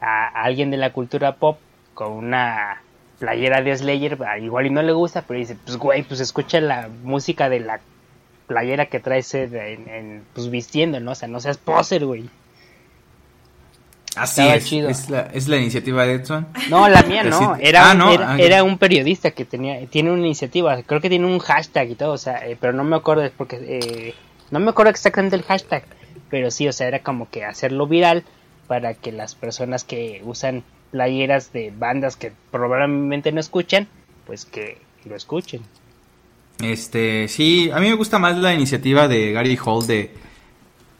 Speaker 1: a, alguien de la cultura pop con una playera de Slayer, igual y no le gusta, pero dice, pues güey, pues escucha la música de la playera que traes en, pues vistiendo, ¿no? O sea, no seas poser, güey.
Speaker 2: Así es, es la, es la, iniciativa de Edson.
Speaker 1: No, la mía no, era, ah, era, ah, era, un periodista que tenía, tiene una iniciativa, creo que tiene un hashtag y todo, o sea, eh, pero no me acuerdo, porque eh, no me acuerdo exactamente el hashtag, pero sí, o sea, era como que hacerlo viral para que las personas que usan playeras de bandas que probablemente no escuchan, pues que lo escuchen.
Speaker 2: Este, sí, a mí me gusta más la iniciativa de Gary Hall de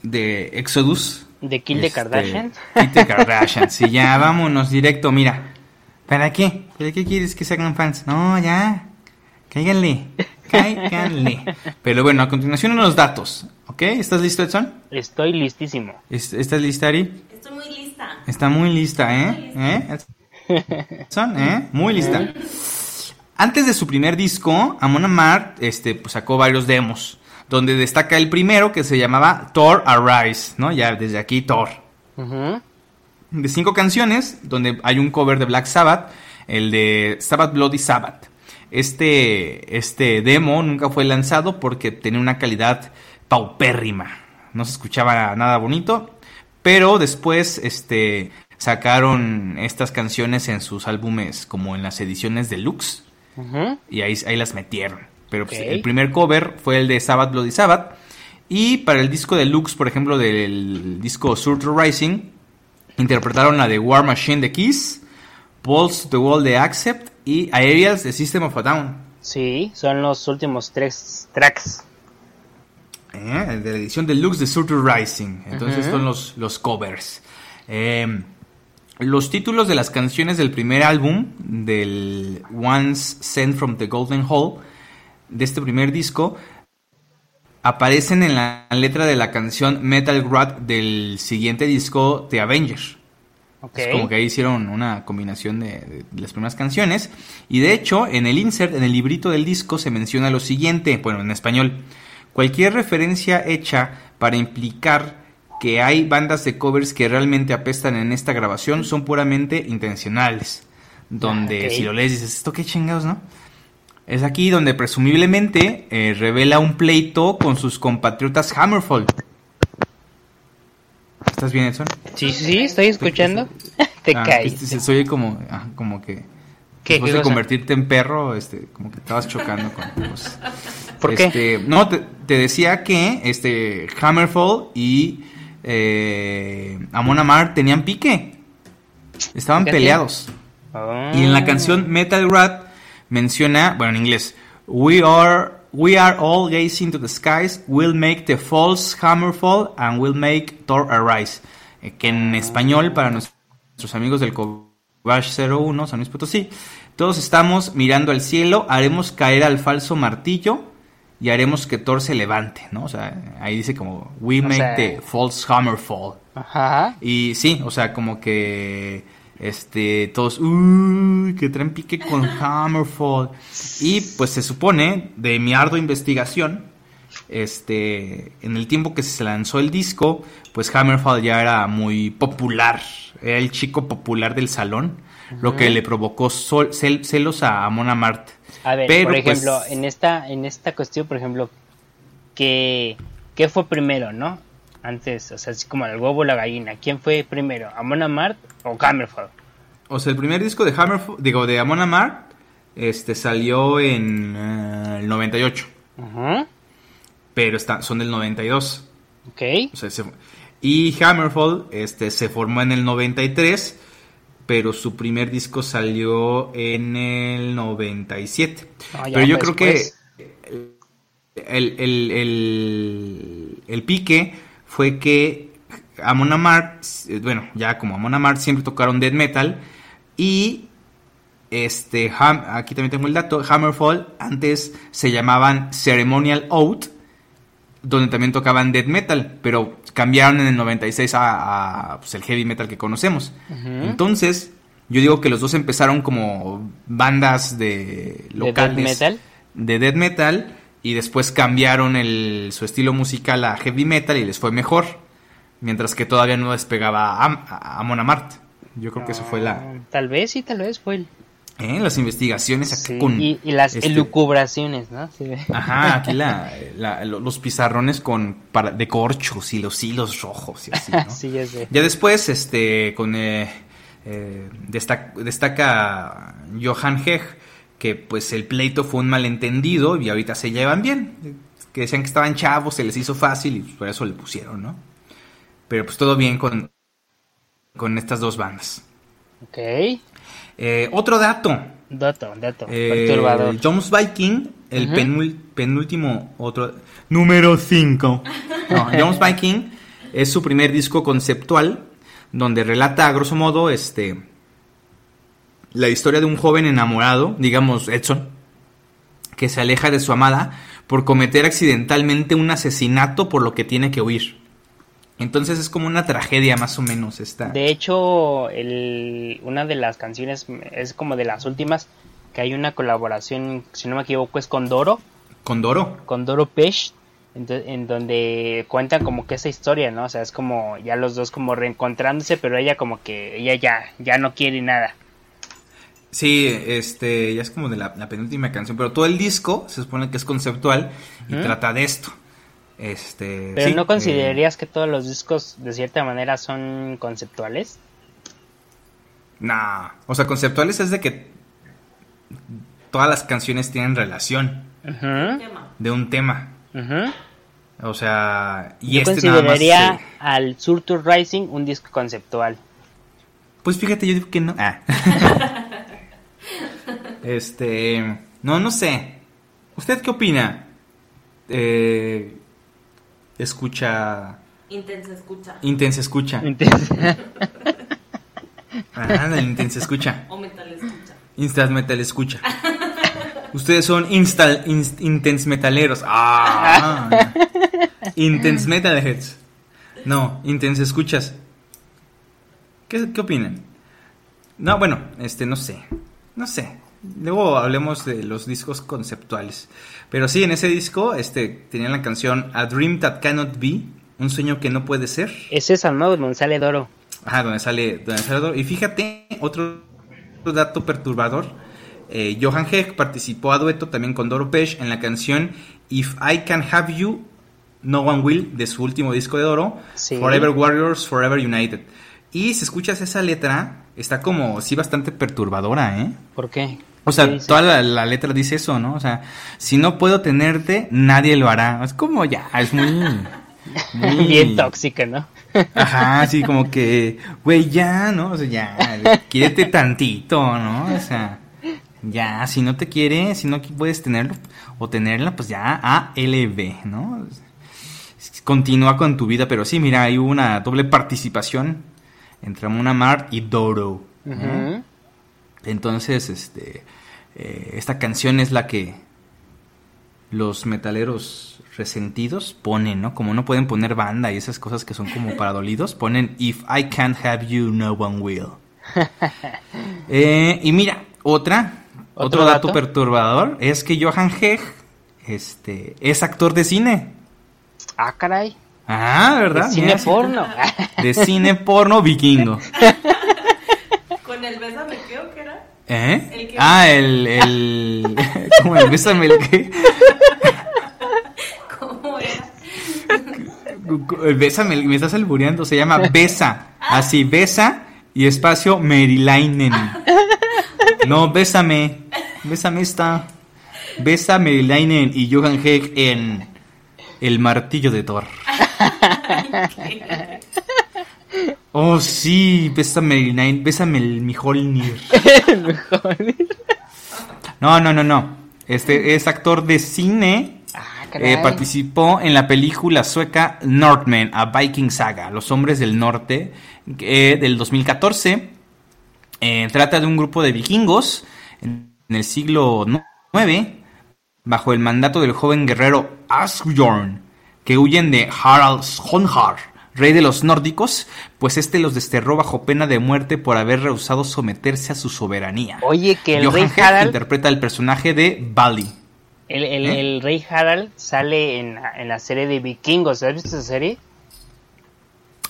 Speaker 2: de Exodus.
Speaker 1: De Kill the
Speaker 2: Este,
Speaker 1: Kardashian.
Speaker 2: Kill the Kardashian. Sí, ya vámonos directo, mira. ¿Para qué? ¿Para qué quieres que se hagan fans? No, ya. Cáiganle. Cáiganle. Pero bueno, a continuación unos datos. ¿Ok? ¿Estás listo, Edson?
Speaker 1: Estoy listísimo.
Speaker 2: ¿Es- ¿Estás lista, Ari?
Speaker 3: Estoy muy lista.
Speaker 2: Está muy lista, ¿eh? ¿Eh? Edson, ¿eh? Muy lista. Antes de su primer disco, Amon Amarth este, pues, sacó varios demos, donde destaca el primero que se llamaba Thor Arise, ¿no? Ya desde aquí Thor. De cinco canciones, donde hay un cover de Black Sabbath, el de Sabbath Bloody Sabbath. Este, este demo nunca fue lanzado porque tenía una calidad paupérrima. No se escuchaba nada bonito. Pero después este, sacaron estas canciones en sus álbumes como en las ediciones deluxe.
Speaker 1: Ujú.
Speaker 2: Y ahí, ahí las metieron. Pero pues, el primer cover fue el de Sabbath Bloody Sabbath. Y para el disco deluxe, por ejemplo, del disco Surtur Rising, interpretaron la de War Machine de Kiss, Balls to the Wall de Accept y Aerials de System of a Down.
Speaker 1: Sí, son los últimos tres tracks.
Speaker 2: ¿eh? De la edición deluxe de Surtur Rising. Entonces son los, los covers. Eh, los títulos de las canciones del primer álbum, del Once Sent from the Golden Hall, de este primer disco, aparecen en la letra de la canción Metal Grad del siguiente disco, The Avenger. Es como que ahí hicieron una combinación de, de las primeras canciones. Y de hecho, en el insert, en el librito del disco, se menciona lo siguiente, bueno, en español. Cualquier referencia hecha para implicar que hay bandas de covers que realmente apestan en esta grabación son puramente intencionales. Donde
Speaker 1: Ah,
Speaker 2: si lo lees dices, ¿esto qué chingados, no? Es aquí donde presumiblemente eh, revela un pleito con sus compatriotas Hammerfall. ¿Estás bien, Edson?
Speaker 1: Sí, sí, sí, estoy escuchando. Te
Speaker 2: Ah,
Speaker 1: caes.
Speaker 2: este, se- soy como, ah, como que
Speaker 1: ¿Qué,
Speaker 2: después
Speaker 1: qué
Speaker 2: de convertirte en perro, este, como que estabas chocando con cosas.
Speaker 1: ¿Por qué?
Speaker 2: Este, no, te, te decía que este Hammerfall y eh, Amon Amarth tenían pique. Estaban peleados.
Speaker 1: Ah.
Speaker 2: Y en la canción Metal Rat menciona, bueno, en inglés, We are we are all gazing to the skies, we'll make the false hammer fall and we'll make Thor arise. Eh, que en español para nuestros amigos del Covash 01, San Luis Potosí, todos estamos mirando al cielo, haremos caer al falso martillo y haremos que Thor se levante, ¿no? O sea, ahí dice como we
Speaker 1: O
Speaker 2: make
Speaker 1: sea-
Speaker 2: the false hammer fall.
Speaker 1: Ajá.
Speaker 2: Y sí, o sea, como que este todos uy, que traen pique con Hammerfall. Y pues se supone de mi ardua investigación este en el tiempo que se lanzó el disco, pues Hammerfall ya era muy popular, era el chico popular del salón, lo que le provocó sol- cel- celos a Amon Amarth.
Speaker 1: A ver,
Speaker 2: Pero,
Speaker 1: por
Speaker 2: pues,
Speaker 1: ejemplo, en esta en esta cuestión, por ejemplo, ¿qué, qué fue primero, no? Antes, o sea, así como el huevo o la gallina. ¿Quién fue primero? ¿Amon Amarth o Hammerfall?
Speaker 2: O sea, el primer disco de Hammerfall, digo, de Amon Amarth, este salió en eh, el 98.
Speaker 1: Ajá.
Speaker 2: pero está, son del 92.
Speaker 1: Ok.
Speaker 2: O sea, se- y Hammerfall este, se formó en el 93, pero su primer disco salió en el 97.
Speaker 1: Ah,
Speaker 2: pero yo creo
Speaker 1: después.
Speaker 2: que el, el, el- el pique fue que Amon Amarth, bueno, ya como Amon Amarth siempre tocaron death metal y este, Ham- aquí también tengo el dato, Hammerfall antes se llamaban Ceremonial Oath, donde también tocaban death metal, pero cambiaron en el 96 a, a, pues, el heavy metal que conocemos. Entonces, yo digo que los dos empezaron como bandas de locales
Speaker 1: death metal?
Speaker 2: de death metal y después cambiaron el, su estilo musical a heavy metal y les fue mejor, mientras que todavía no despegaba a, a, Amarth. Yo creo que eso fue la
Speaker 1: Ah, Tal vez, sí, tal vez fue el.
Speaker 2: ¿eh? las investigaciones con
Speaker 1: y, y las
Speaker 2: este-
Speaker 1: elucubraciones, ¿no? Sí.
Speaker 2: Ajá, aquí la, la- lo- los pizarrones con para, de corchos y los hilos rojos y así, ¿no?
Speaker 1: sí, ya sé.
Speaker 2: Ya después, este, con eh, eh, destaca, destaca Johan Heg, que pues el pleito fue un malentendido y ahorita se llevan bien. Que decían que estaban chavos, se les hizo fácil y por eso le pusieron, ¿no? Pero pues todo bien con, con estas dos bandas.
Speaker 1: Ok.
Speaker 2: Eh, otro dato.
Speaker 1: Dato, dato.
Speaker 2: Eh,
Speaker 1: perturbador.
Speaker 2: Jones Viking, el penul- penúltimo, otro. Número 5. No, Jones Viking Es su primer disco conceptual donde relata a grosso modo este la historia de un joven enamorado, digamos Edson, que se aleja de su amada por cometer accidentalmente un asesinato por lo que tiene que huir. Entonces es como una tragedia más o menos esta.
Speaker 1: De hecho, el, una de las canciones es como de las últimas que hay una colaboración, si no me equivoco, es con Doro.
Speaker 2: ¿Con Doro?
Speaker 1: Con Doro Pesh, en, en, donde cuentan como que esa historia, ¿no? O sea, es como ya los dos como reencontrándose, pero ella como que ella ya, ya no quiere nada.
Speaker 2: Sí, este, ya es como de la, penúltima canción, pero todo el disco se supone que es conceptual y trata de esto. Este,
Speaker 1: pero ¿no considerarías que todos los discos de cierta manera son conceptuales?
Speaker 2: Nah, o sea, conceptuales es de que todas las canciones tienen relación de un tema. O sea,
Speaker 1: y Yo este consideraría al Surtur Rising un disco conceptual.
Speaker 2: Pues fíjate, yo digo que no. Ah. este, no, no sé. ¿Usted qué opina? Eh, escucha.
Speaker 3: Intensa escucha.
Speaker 2: Intensa escucha. Intensa. Ah, intensa escucha.
Speaker 3: O metal escucha.
Speaker 2: Instant metal escucha. Ustedes son insta, intense metaleros. Ah. intense metalheads. No, intense escuchas. ¿Qué, ¿Qué opinan? No, bueno, este, no sé. No sé. Luego hablemos de los discos conceptuales. Pero sí, en ese disco este, tenían la canción A Dream That Cannot Be, un sueño que no puede ser.
Speaker 1: Es esa, ¿no? Donde sale Doro.
Speaker 2: Ajá, donde sale, donde sale Doro. Y fíjate, otro dato perturbador. Eh, Johan Heck participó a dueto también con Doro Pesh en la canción If I Can Have You, No One Will, de su último disco de Doro, Forever Warriors, Forever United. Y si escuchas esa letra, está como, sí, bastante perturbadora, ¿eh?
Speaker 1: ¿Por qué?
Speaker 2: O sea, toda la, letra dice eso, ¿no? O sea, si no puedo tenerte, nadie lo hará. Es como ya, es muy...
Speaker 1: muy... Bien tóxica, ¿no?
Speaker 2: Ajá, sí, como que, güey, ya, ¿no? O sea, ya, quiérete tantito, ¿no? O sea, ya, si no te quiere, si no puedes tenerlo o tenerla, pues ya, ALB, ¿no? Continúa con tu vida, pero sí, mira, hay una doble participación entre Mona Mart y Doro. Entonces, este, eh, esta canción es la que los metaleros resentidos ponen, ¿no? Como no pueden poner banda y esas cosas que son como para dolidos, ponen If I can't have you, no one will. Eh, y mira, otra, otro, dato? perturbador es que Johan Heg este, es actor de cine.
Speaker 1: Ah, caray.
Speaker 2: Ah, ¿verdad?
Speaker 1: De cine porno.
Speaker 2: De cine porno vikingo.
Speaker 3: Con el Bésame qué
Speaker 2: ¿Eh? Ah, el, el... ¿Cómo el Bésame el qué?
Speaker 3: ¿Cómo era?
Speaker 2: El Bésame, me estás albureando, se llama Besa. Así, Besa y espacio Merilainen. No, Bésame. Bésame esta. Besa Merilainen y Johan Heck en El Martillo de Thor. Oh, sí, bésame el, bésame el Mjolnir. no, no, no, no. Este es actor de cine. Ah, eh, participó en la película sueca Northmen, a Viking Saga, Los Hombres del Norte, eh, del 2014. Eh, trata de un grupo de vikingos en, el siglo IX, bajo el mandato del joven guerrero Asbjorn, que huyen de Harald Honhar rey de los nórdicos, pues este los desterró bajo pena de muerte por haber rehusado someterse a su soberanía.
Speaker 1: Oye, que el rey Harald
Speaker 2: interpreta el personaje de Bali.
Speaker 1: El, ¿Eh? rey Harald sale en, la serie de Vikingos. ¿Has visto esa serie?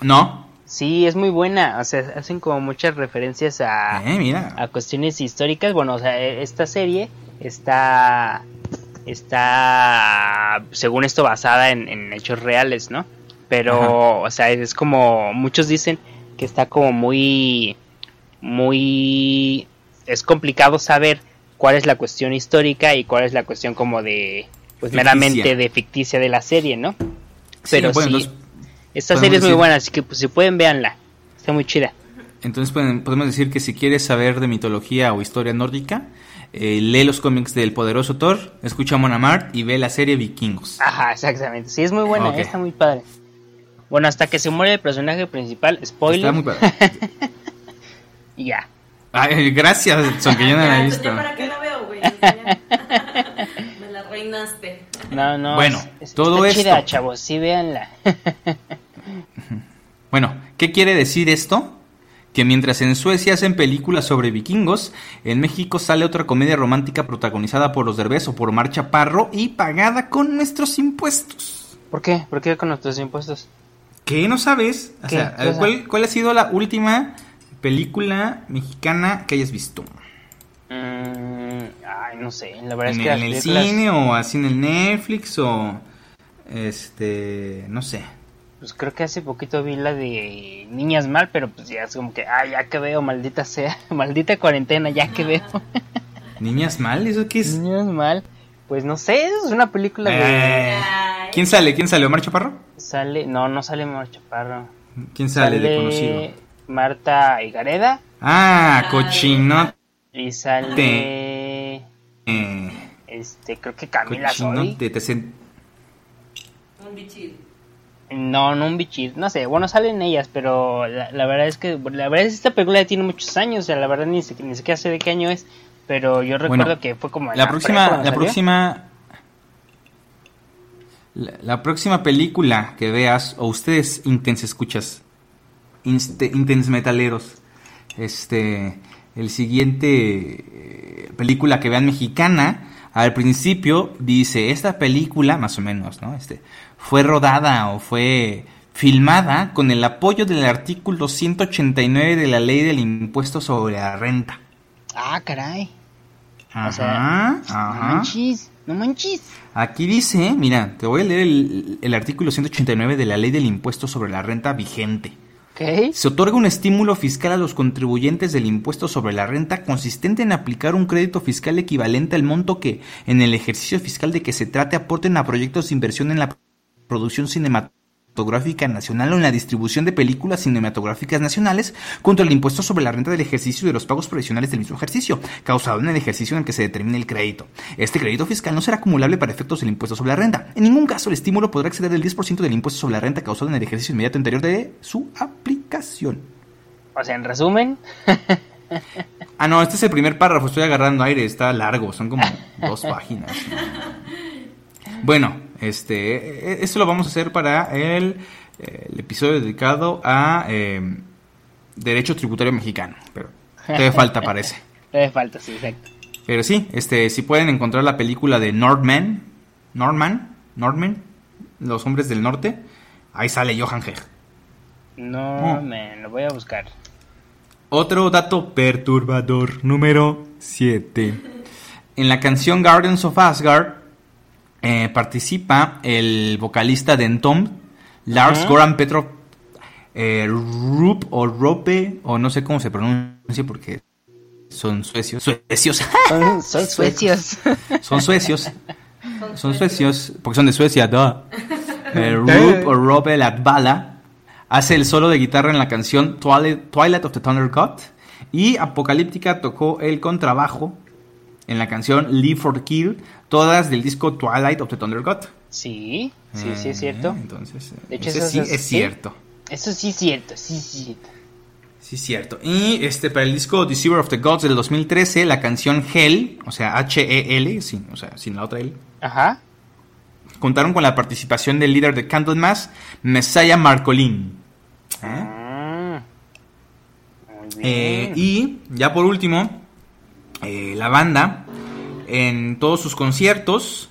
Speaker 2: No.
Speaker 1: Sí, es muy buena. O sea, hacen como muchas referencias a,
Speaker 2: eh,
Speaker 1: a cuestiones históricas. Bueno, o sea, e, esta serie está está según esto basada en hechos reales, ¿no? Pero, o sea, es como, muchos dicen que está como muy, muy, es complicado saber cuál es la cuestión histórica y cuál es la cuestión como de, pues meramente de ficticia de la serie, ¿no? Pero sí, esta serie es muy buena, así que pues, si pueden, véanla, está muy chida.
Speaker 2: Entonces podemos decir que si quieres saber de mitología o historia nórdica, eh, lee los cómics del poderoso Thor, escucha a Monamart y ve la serie Vikingos.
Speaker 1: Ajá, exactamente. Sí, es muy buena, está muy padre. Bueno, hasta que se muere el personaje principal, spoiler.
Speaker 2: Está muy
Speaker 1: y ya.
Speaker 2: Ay, gracias, son que yo no la he
Speaker 3: Ya,
Speaker 2: visto.
Speaker 3: ya ¿Para qué la veo, güey? Me la reinaste.
Speaker 1: No, no.
Speaker 2: Bueno,
Speaker 1: es- es-
Speaker 2: todo
Speaker 1: está chida,
Speaker 2: esto-
Speaker 1: chavos, sí, véanla.
Speaker 2: Bueno, ¿qué quiere decir esto? Que mientras en Suecia hacen películas sobre vikingos, en México sale otra comedia romántica protagonizada por los Derbez o por Mar Chaparro y pagada con nuestros impuestos.
Speaker 1: ¿Por qué? ¿Por qué con nuestros impuestos?
Speaker 2: ¿Qué no sabes? O
Speaker 1: ¿Qué?
Speaker 2: sea. ¿cuál, cuál ha sido la última película mexicana que hayas visto?
Speaker 1: Mm, ay, no sé. La verdad
Speaker 2: ¿En,
Speaker 1: es que
Speaker 2: en el
Speaker 1: películas-
Speaker 2: cine o así en el Netflix o este, no sé.
Speaker 1: Pues creo que hace poquito vi la de Niñas Mal, pero pues ya es como que, ay, ya que veo, maldita sea, maldita cuarentena, ya que veo.
Speaker 2: Niñas mal, ¿eso qué es?
Speaker 1: Niñas Mal, pues no sé, es una película de...
Speaker 2: Eh,
Speaker 3: Ay.
Speaker 2: ¿Quién sale? ¿Quién sale? ¿Omar Chaparro?
Speaker 1: Sale, no, no sale Mar Chaparro.
Speaker 2: ¿Quién sale, de conocido?
Speaker 1: Marta Higareda
Speaker 2: Ah,
Speaker 3: Ay.
Speaker 2: cochinote.
Speaker 1: y sale...
Speaker 2: Eh,
Speaker 1: Este, creo que Camila
Speaker 2: cochinote. Te sen-
Speaker 3: Un bichito.
Speaker 1: No, no un bichir, no sé, bueno, salen ellas, pero la, la verdad es que, la verdad es que esta película ya tiene muchos años, o sea, la verdad ni, si- ni siquiera sé de qué año es, pero yo recuerdo
Speaker 2: Bueno,
Speaker 1: que fue como en
Speaker 2: La próxima, la
Speaker 1: salió.
Speaker 2: próxima, la, próxima película que veas o ustedes intens escuchas, inste- intens metaleros, este, el siguiente eh, película que vean mexicana, al principio dice esta película más o menos, ¿no? Este, fue rodada o fue filmada con el apoyo del artículo 189 de la ley del impuesto sobre la renta.
Speaker 1: Ah, caray,
Speaker 2: Ajá,
Speaker 1: O sea, no manches, no manches.
Speaker 2: Aquí dice, mira, te voy a leer el, el artículo 189 de la ley del impuesto sobre la renta vigente.
Speaker 1: Ok,
Speaker 2: Se otorga un estímulo fiscal a los contribuyentes del impuesto sobre la renta consistente en aplicar un crédito fiscal equivalente al monto que, en el ejercicio fiscal de que se trate, aporten a proyectos de inversión en la producción cinematográfica nacional o en la distribución de películas cinematográficas nacionales contra el impuesto sobre la renta del ejercicio y de los pagos provisionales del mismo ejercicio, causado en el ejercicio en el que se determine el crédito. Este crédito fiscal no será acumulable para efectos del impuesto sobre la renta. En ningún caso el estímulo podrá exceder el 10% del impuesto sobre la renta causado en el ejercicio inmediato anterior de su aplicación.
Speaker 1: o sea, en resumen,
Speaker 2: Ah, no, este es el primer párrafo, estoy agarrando aire, está largo, son como dos páginas. Bueno, este, eh, esto lo vamos a hacer para el, el episodio dedicado a eh, Derecho Tributario Mexicano, pero todavía falta, parece.
Speaker 1: le falta, sí, exacto.
Speaker 2: Pero sí, este, si pueden encontrar la película de Nordman, Norman, Nordman, Los Hombres del Norte, ahí sale Johan Heg.
Speaker 1: No,
Speaker 2: Oh.
Speaker 1: me lo voy a buscar.
Speaker 2: Otro dato perturbador número 7. En la canción Gardens of Asgard eh, participa el vocalista de Entombed, Lars
Speaker 1: Ajá.
Speaker 2: Goran Petrov eh, Rup o Rope, o no sé cómo se pronuncia porque son suecios. Suecios.
Speaker 1: Son, son suecios.
Speaker 2: son suecios. Son suecios, porque son de Suecia, duh. Eh, Rup o Robe Latvala hace el solo de guitarra en la canción Twilight, Twilight of the Thunder God. Y Apocalíptica tocó el contrabajo en la canción Live for Kill, todas del disco Twilight of the Thunder God.
Speaker 1: Sí, sí, sí, es cierto.
Speaker 2: Eh, Entonces, eh,
Speaker 1: De hecho,
Speaker 2: ese
Speaker 1: eso
Speaker 2: sí
Speaker 1: es-
Speaker 2: cierto.
Speaker 1: Eso sí es cierto, sí, sí.
Speaker 2: Sí, es cierto. Y este para el disco Deceiver of the Gods del 2013, la canción Hell, o sea, H-E-L, sin, o sea, sin la otra L,
Speaker 1: Ajá.
Speaker 2: contaron con la participación del líder de Candlemas, Messiah Marcolin. ¿Eh?
Speaker 1: Ah, muy bien.
Speaker 2: Eh, y ya por último, eh, la banda en todos sus conciertos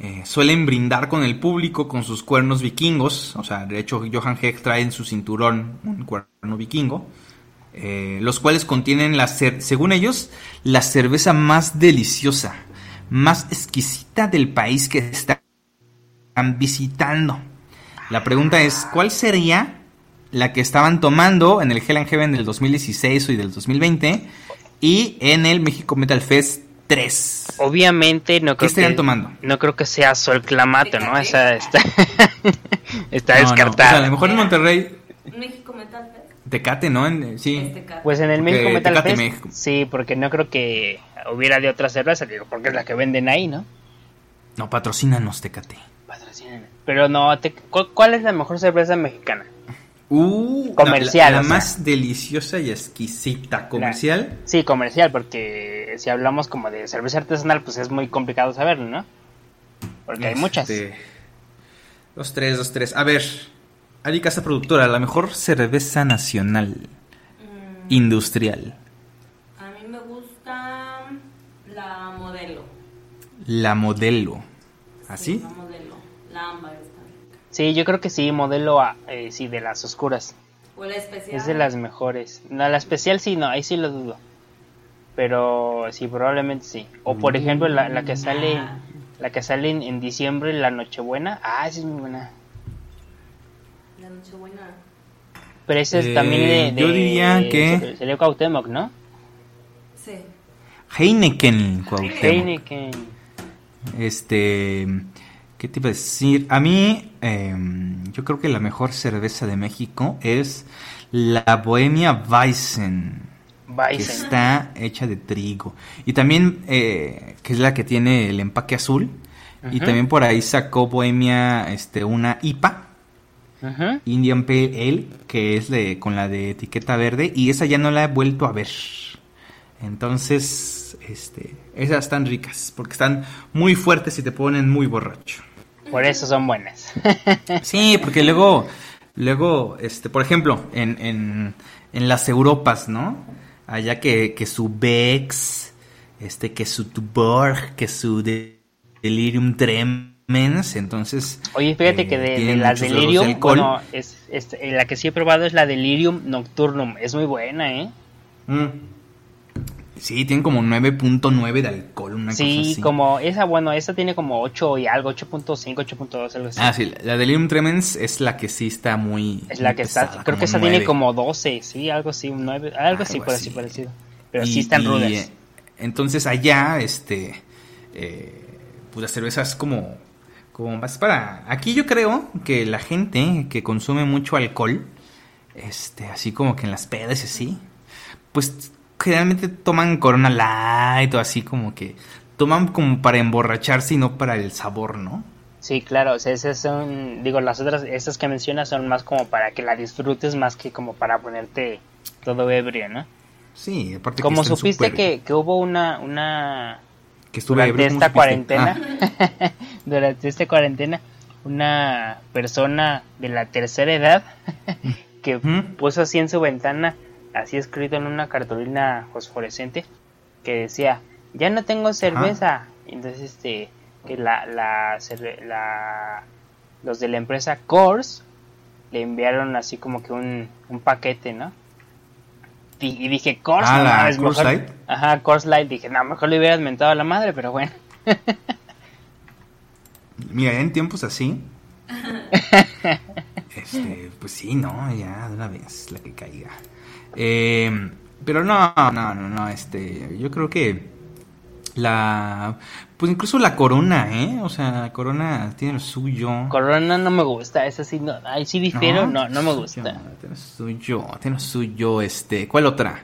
Speaker 2: eh, suelen brindar con el público con sus cuernos vikingos. O sea, de hecho, Johan Heck trae en su cinturón un cuerno vikingo. eh, los cuales contienen, la según ellos, la cerveza más deliciosa, más exquisita del país que están visitando. La pregunta es, ¿cuál sería la que estaban tomando en el Hell and Heaven del 2016 y del 2020 y en el México Metal Fest 3?
Speaker 1: Obviamente no
Speaker 2: ¿Qué
Speaker 1: creo
Speaker 2: estarían
Speaker 1: que
Speaker 2: tomando?
Speaker 1: no creo que sea Sol Clamato, ¿no?
Speaker 3: Tecate.
Speaker 1: Esa está está
Speaker 2: No, no, o sea,
Speaker 1: descartada.
Speaker 2: a lo mejor en Monterrey,
Speaker 3: México Metal Fest.
Speaker 2: Tecate, ¿no? En- sí.
Speaker 3: Este ca-
Speaker 1: Pues en el
Speaker 2: Porque
Speaker 1: México Metal
Speaker 2: Tecate
Speaker 1: Fest,
Speaker 2: México.
Speaker 1: sí, porque no creo que hubiera de otra cerveza, digo, porque es la que venden ahí, ¿no?
Speaker 2: No, patrocínanos, Tecate.
Speaker 1: Patrocínanos. Pero no, te- ¿cu- ¿cuál es la mejor cerveza mexicana?
Speaker 2: Uh,
Speaker 1: Comercial,
Speaker 2: La, la
Speaker 1: o sea.
Speaker 2: más deliciosa y exquisita. Comercial.
Speaker 1: Sí, comercial, porque si hablamos como de cerveza artesanal, pues es muy complicado saberlo, ¿no? Porque hay muchas.
Speaker 2: Este, Dos, tres, dos, tres. A ver. Ari Casa Productora, la mejor cerveza nacional.
Speaker 3: Mm,
Speaker 2: Industrial.
Speaker 3: a mí me gusta la modelo.
Speaker 2: La modelo.
Speaker 3: Sí,
Speaker 2: ¿Así?
Speaker 3: la modelo. La ámbar.
Speaker 1: Sí, yo creo que sí, modelo A, eh, sí, de las oscuras.
Speaker 3: O la especial.
Speaker 1: Es de las mejores. No, la especial sí, no, ahí sí lo dudo. Pero sí, probablemente sí. O por ejemplo, la, la que sale la que sale en, en diciembre, la Nochebuena. Ah, esa es muy buena.
Speaker 3: La Nochebuena.
Speaker 1: Pero esa es
Speaker 2: Eh,
Speaker 1: también de, de-
Speaker 2: yo diría que-
Speaker 1: se- Salió Cuauhtémoc, ¿no?
Speaker 3: Sí.
Speaker 2: Heineken, Cuauhtémoc.
Speaker 1: Heineken.
Speaker 2: Este, ¿qué te iba a decir? A mí, eh, yo creo que la mejor cerveza de México es la Bohemia Weizen, que
Speaker 1: Weizen.
Speaker 2: está hecha de trigo. Y también, eh, que es la que tiene el empaque azul. Y también por ahí sacó Bohemia, este, una IPA. Indian Pale Ale, que es de, con la de etiqueta verde. Y esa ya no la he vuelto a ver. Entonces, este, esas están ricas, porque están muy fuertes y te ponen muy borracho.
Speaker 1: Por eso son buenas.
Speaker 2: Sí, porque luego, luego, este, por ejemplo, en, en, en las Europas, ¿no? Allá que, que su Bex, este, que su Tuborg, que su de- Delirium Tremens, entonces...
Speaker 1: Oye, fíjate
Speaker 2: eh,
Speaker 1: que de, de
Speaker 2: tienen
Speaker 1: las
Speaker 2: de
Speaker 1: Delirium, bueno, es, este, la que sí he probado es la Delirium Nocturnum. Es muy buena, ¿eh?
Speaker 2: Mm. Sí, tienen como 9.9 de alcohol, una cosa
Speaker 1: Sí,
Speaker 2: así.
Speaker 1: como esa, bueno, esa tiene como 8 y algo, 8.5, 8.2, algo así.
Speaker 2: Ah, sí, la Delirium Tremens es la que sí está muy...
Speaker 1: es la
Speaker 2: muy
Speaker 1: que está, creo que esa
Speaker 2: 9.
Speaker 1: tiene como 12, sí, algo así, un 9, algo así, por así parecido. Pero
Speaker 2: Y-
Speaker 1: sí están rudas.
Speaker 2: eh, Entonces allá, este, eh, pues la cerveza es como, como más para... Aquí yo creo que la gente que consume mucho alcohol, este, así como que en las pedas y así, pues generalmente toman Corona Light o así como que toman como para emborracharse y no para el sabor, ¿no?
Speaker 1: Sí, claro, o sea, esas son, digo, las otras, esas que mencionas son más como para que la disfrutes más que como para ponerte todo ebrio, ¿no?
Speaker 2: Sí, aparte que
Speaker 1: Como
Speaker 2: están
Speaker 1: supiste
Speaker 2: súper-
Speaker 1: que, que hubo una, una,
Speaker 2: que estuve
Speaker 1: durante
Speaker 2: ebrio, ¿cómo
Speaker 1: esta cuarentena,
Speaker 2: Ah,
Speaker 1: durante esta cuarentena, una persona de la tercera edad que puso así en su ventana, así escrito en una cartulina fosforescente, que decía, ya no tengo cerveza. Y Entonces, este, que la, la, la- los de la empresa Coors le enviaron así como que un, un paquete, ¿no? Y dije, Coors,
Speaker 2: Ah,
Speaker 1: no
Speaker 2: la
Speaker 1: mames,
Speaker 2: Coors
Speaker 1: mejor-
Speaker 2: Light.
Speaker 1: Ajá, Coors Light. Dije, no, mejor le hubieras mentado a la madre, pero bueno.
Speaker 2: Mira, en tiempos así. este, pues sí, no, ya de una vez la que caiga. Eh, pero no, no, no, no, este, yo creo que la, pues incluso la corona, ¿eh? O sea, la corona tiene lo suyo.
Speaker 1: Corona no me gusta, esa sí, no, ahí sí difiero, no, no, me
Speaker 2: suyo,
Speaker 1: gusta.
Speaker 2: Tiene lo suyo, tiene lo suyo, este, ¿cuál otra?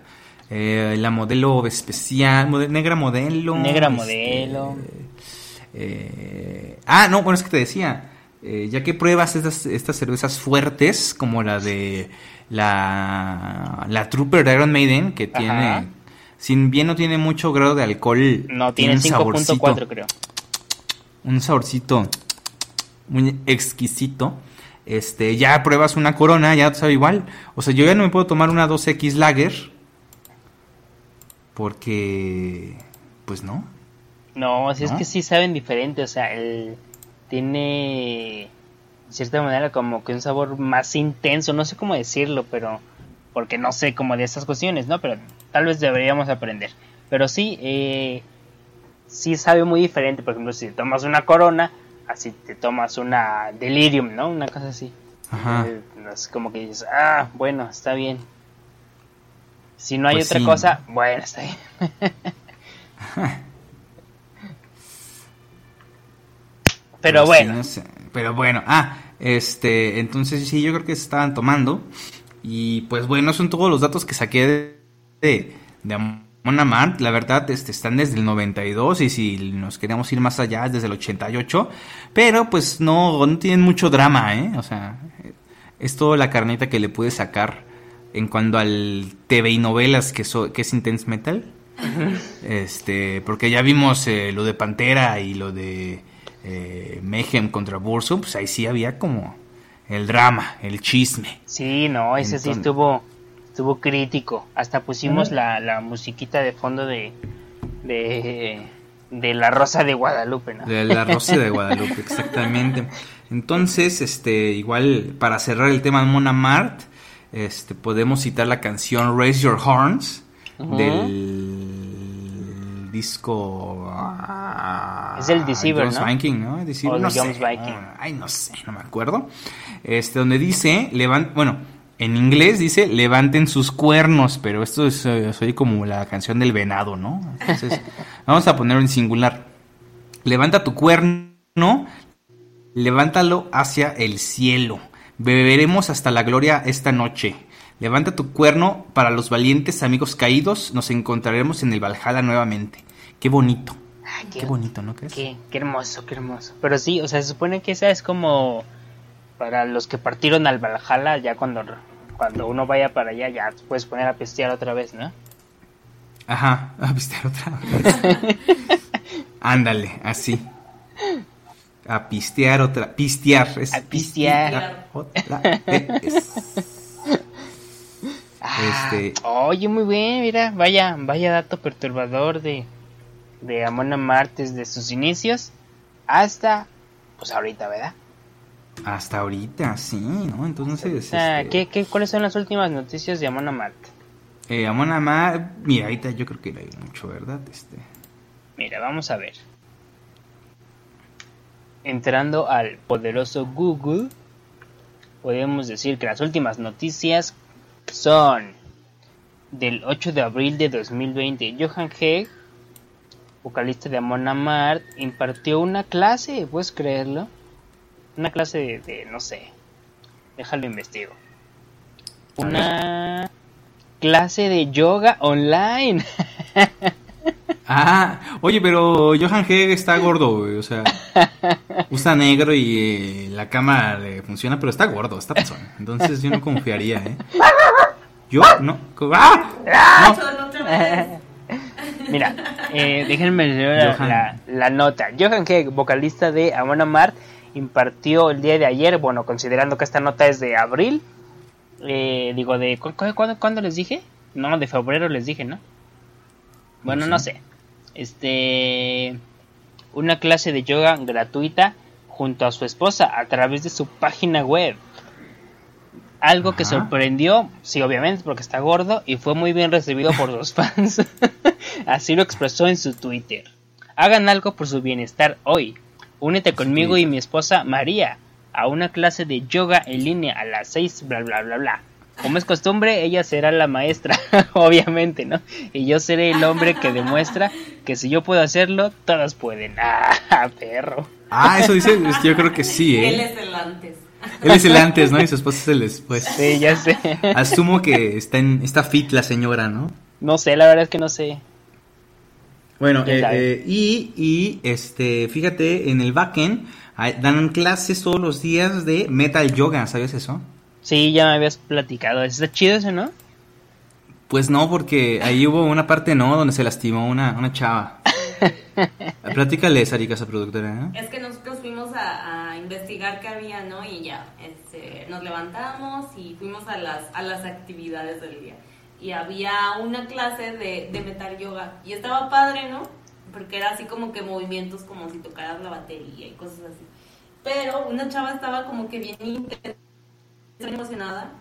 Speaker 2: Eh, la modelo especial, mode- negra modelo.
Speaker 1: Negra
Speaker 2: este,
Speaker 1: modelo.
Speaker 2: eh, ah, no, bueno, es que te decía, eh, ya que pruebas estas, estas cervezas fuertes, como la de la, la Trooper de Iron Maiden, que
Speaker 1: Ajá.
Speaker 2: tiene, sin bien no tiene mucho grado de alcohol,
Speaker 1: No, tiene
Speaker 2: un saborcito,
Speaker 1: 5.4 creo.
Speaker 2: un saborcito muy exquisito. Este, ya pruebas una corona, ya sabe igual. O sea, yo ya no me puedo tomar una 2X Lager. Porque, pues no.
Speaker 1: No, si es que sí saben diferente, o sea, el tiene de cierta manera como que un sabor más intenso, no sé cómo decirlo, pero porque no sé como de estas cuestiones, ¿no? Pero tal vez deberíamos aprender. Pero sí, eh, sí sabe muy diferente, por ejemplo, si te tomas una corona, así te tomas una delirium, ¿no? Una cosa así.
Speaker 2: Ajá.
Speaker 1: Eh, Es como que dices, ah, bueno, está bien. Si no hay
Speaker 2: Pues
Speaker 1: otra
Speaker 2: sí.
Speaker 1: cosa, bueno, está bien. Pero
Speaker 2: sí,
Speaker 1: bueno,
Speaker 2: no sé. Pero bueno, ah, este, entonces sí, yo creo que se estaban tomando. Y pues bueno, son todos los datos que saqué de, de, de Mona Mart, la verdad, este, están desde el 92 y si nos queremos ir más allá, desde el 88. Pero pues no, no tienen mucho drama, ¿eh? O sea, es toda la carnita que le pude sacar en cuanto al TV y novelas que, que es Intense Metal. este, porque ya vimos eh, lo de Pantera y lo de eh, Mayhem contra Burso, pues ahí sí había como el drama, el chisme.
Speaker 1: Sí, no, ese sí estuvo estuvo crítico. Hasta pusimos la, la musiquita de fondo de, de, de La Rosa de Guadalupe, ¿no?
Speaker 2: De La Rosa de Guadalupe, exactamente. Entonces, este, igual para cerrar el tema de Mona Mart, este, podemos citar la canción Raise Your Horns del disco
Speaker 1: ah, es el Deceiver,
Speaker 2: ¿no? Viking, ¿no? Deceiver, no sé. Viking. Ay, no sé, no me acuerdo. Este, donde dice, levant, bueno, en inglés dice levanten sus cuernos, pero esto es eh, soy como la canción del venado, ¿no? Entonces, vamos a ponerlo en singular. Levanta tu cuerno, levántalo hacia el cielo. Beberemos hasta la gloria esta noche. Levanta tu cuerno para los valientes amigos caídos. Nos encontraremos en el Valhalla nuevamente. Qué bonito. Qué, bonito, ¿no
Speaker 1: crees? Qué, qué hermoso, qué hermoso. Pero sí, o sea, se supone que esa es como para los que partieron al Valhalla, ya cuando, cuando uno vaya para allá, ya puedes poner a pistear otra vez, ¿no?
Speaker 2: Ajá, a pistear otra vez. Ándale, así. A pistear otra. Pistear.
Speaker 1: Es a pistear. Otra ah, este... Oye, muy bien, mira, vaya, vaya dato perturbador de, de Amona Martes de sus inicios hasta, pues ahorita, ¿verdad?
Speaker 2: Hasta ahorita, sí, ¿no? Entonces...
Speaker 1: este... ¿qué, qué, cuáles son las últimas noticias de Amon Amart?
Speaker 2: Eh, Amon Amart, mira, ahorita yo creo que hay mucho, ¿verdad? Este...
Speaker 1: Mira, vamos a ver. Entrando al poderoso Google, podemos decir que las últimas noticias son del 8 de abril de 2020. Johan Hegg, vocalista de Amon Amart, impartió una clase, ¿puedes creerlo? una clase de, no sé, déjalo investigo. Una clase de yoga online.
Speaker 2: ah, oye, pero Johan Hegg está gordo, o sea, usa negro y eh, la cama le funciona, pero está gordo, está persona. Entonces yo no confiaría, ¿eh? Yo no. ¡Ah!
Speaker 1: Mira, eh, déjenme leer la, la, nota. Johan Hegg, vocalista de Amon Mart, impartió el día de ayer, bueno, considerando que esta nota es de abril, eh, digo, de ¿cuándo, les dije? No, de febrero les dije, ¿no? Bueno, no sé. Este, una clase de yoga gratuita junto a su esposa a través de su página web. Algo que sorprendió, sí, obviamente, porque está gordo y fue muy bien recibido por los fans. Así lo expresó en su Twitter. Hagan algo por su bienestar hoy. Únete conmigo y mi esposa María a una clase de yoga en línea a las 6, bla, bla, bla, bla. Como es costumbre, ella será la maestra, obviamente, ¿no? Y yo seré el hombre que demuestra que si yo puedo hacerlo, todos pueden. ¡Ah, perro!
Speaker 2: Ah, eso dice, yo creo que sí,
Speaker 3: ¿eh? Él es el antes.
Speaker 2: Él es el antes, ¿no? Y su esposa es el después.
Speaker 1: Sí, ya sé.
Speaker 2: Asumo que está, en, está fit la señora, ¿no?
Speaker 1: No sé, la verdad es que no sé.
Speaker 2: Bueno, eh, eh, y, y este, fíjate, en el backend dan clases todos los días de metal yoga, ¿sabes eso?
Speaker 1: Sí, ya me habías platicado. ¿Está chido eso, no?
Speaker 2: Pues no, porque ahí hubo una parte, ¿no? Donde se lastimó una, una chava. Platícale, Sarika, esa productora,
Speaker 3: ¿no? Es que nosotros fuimos a, a, investigar qué había, ¿no? Y ya, este, nos levantamos y fuimos a las, a las actividades del día y había una clase de, de metal yoga y estaba padre, ¿no? Porque era así como que movimientos como si tocaras la batería y cosas así. Pero una chava estaba como que bien emocionada,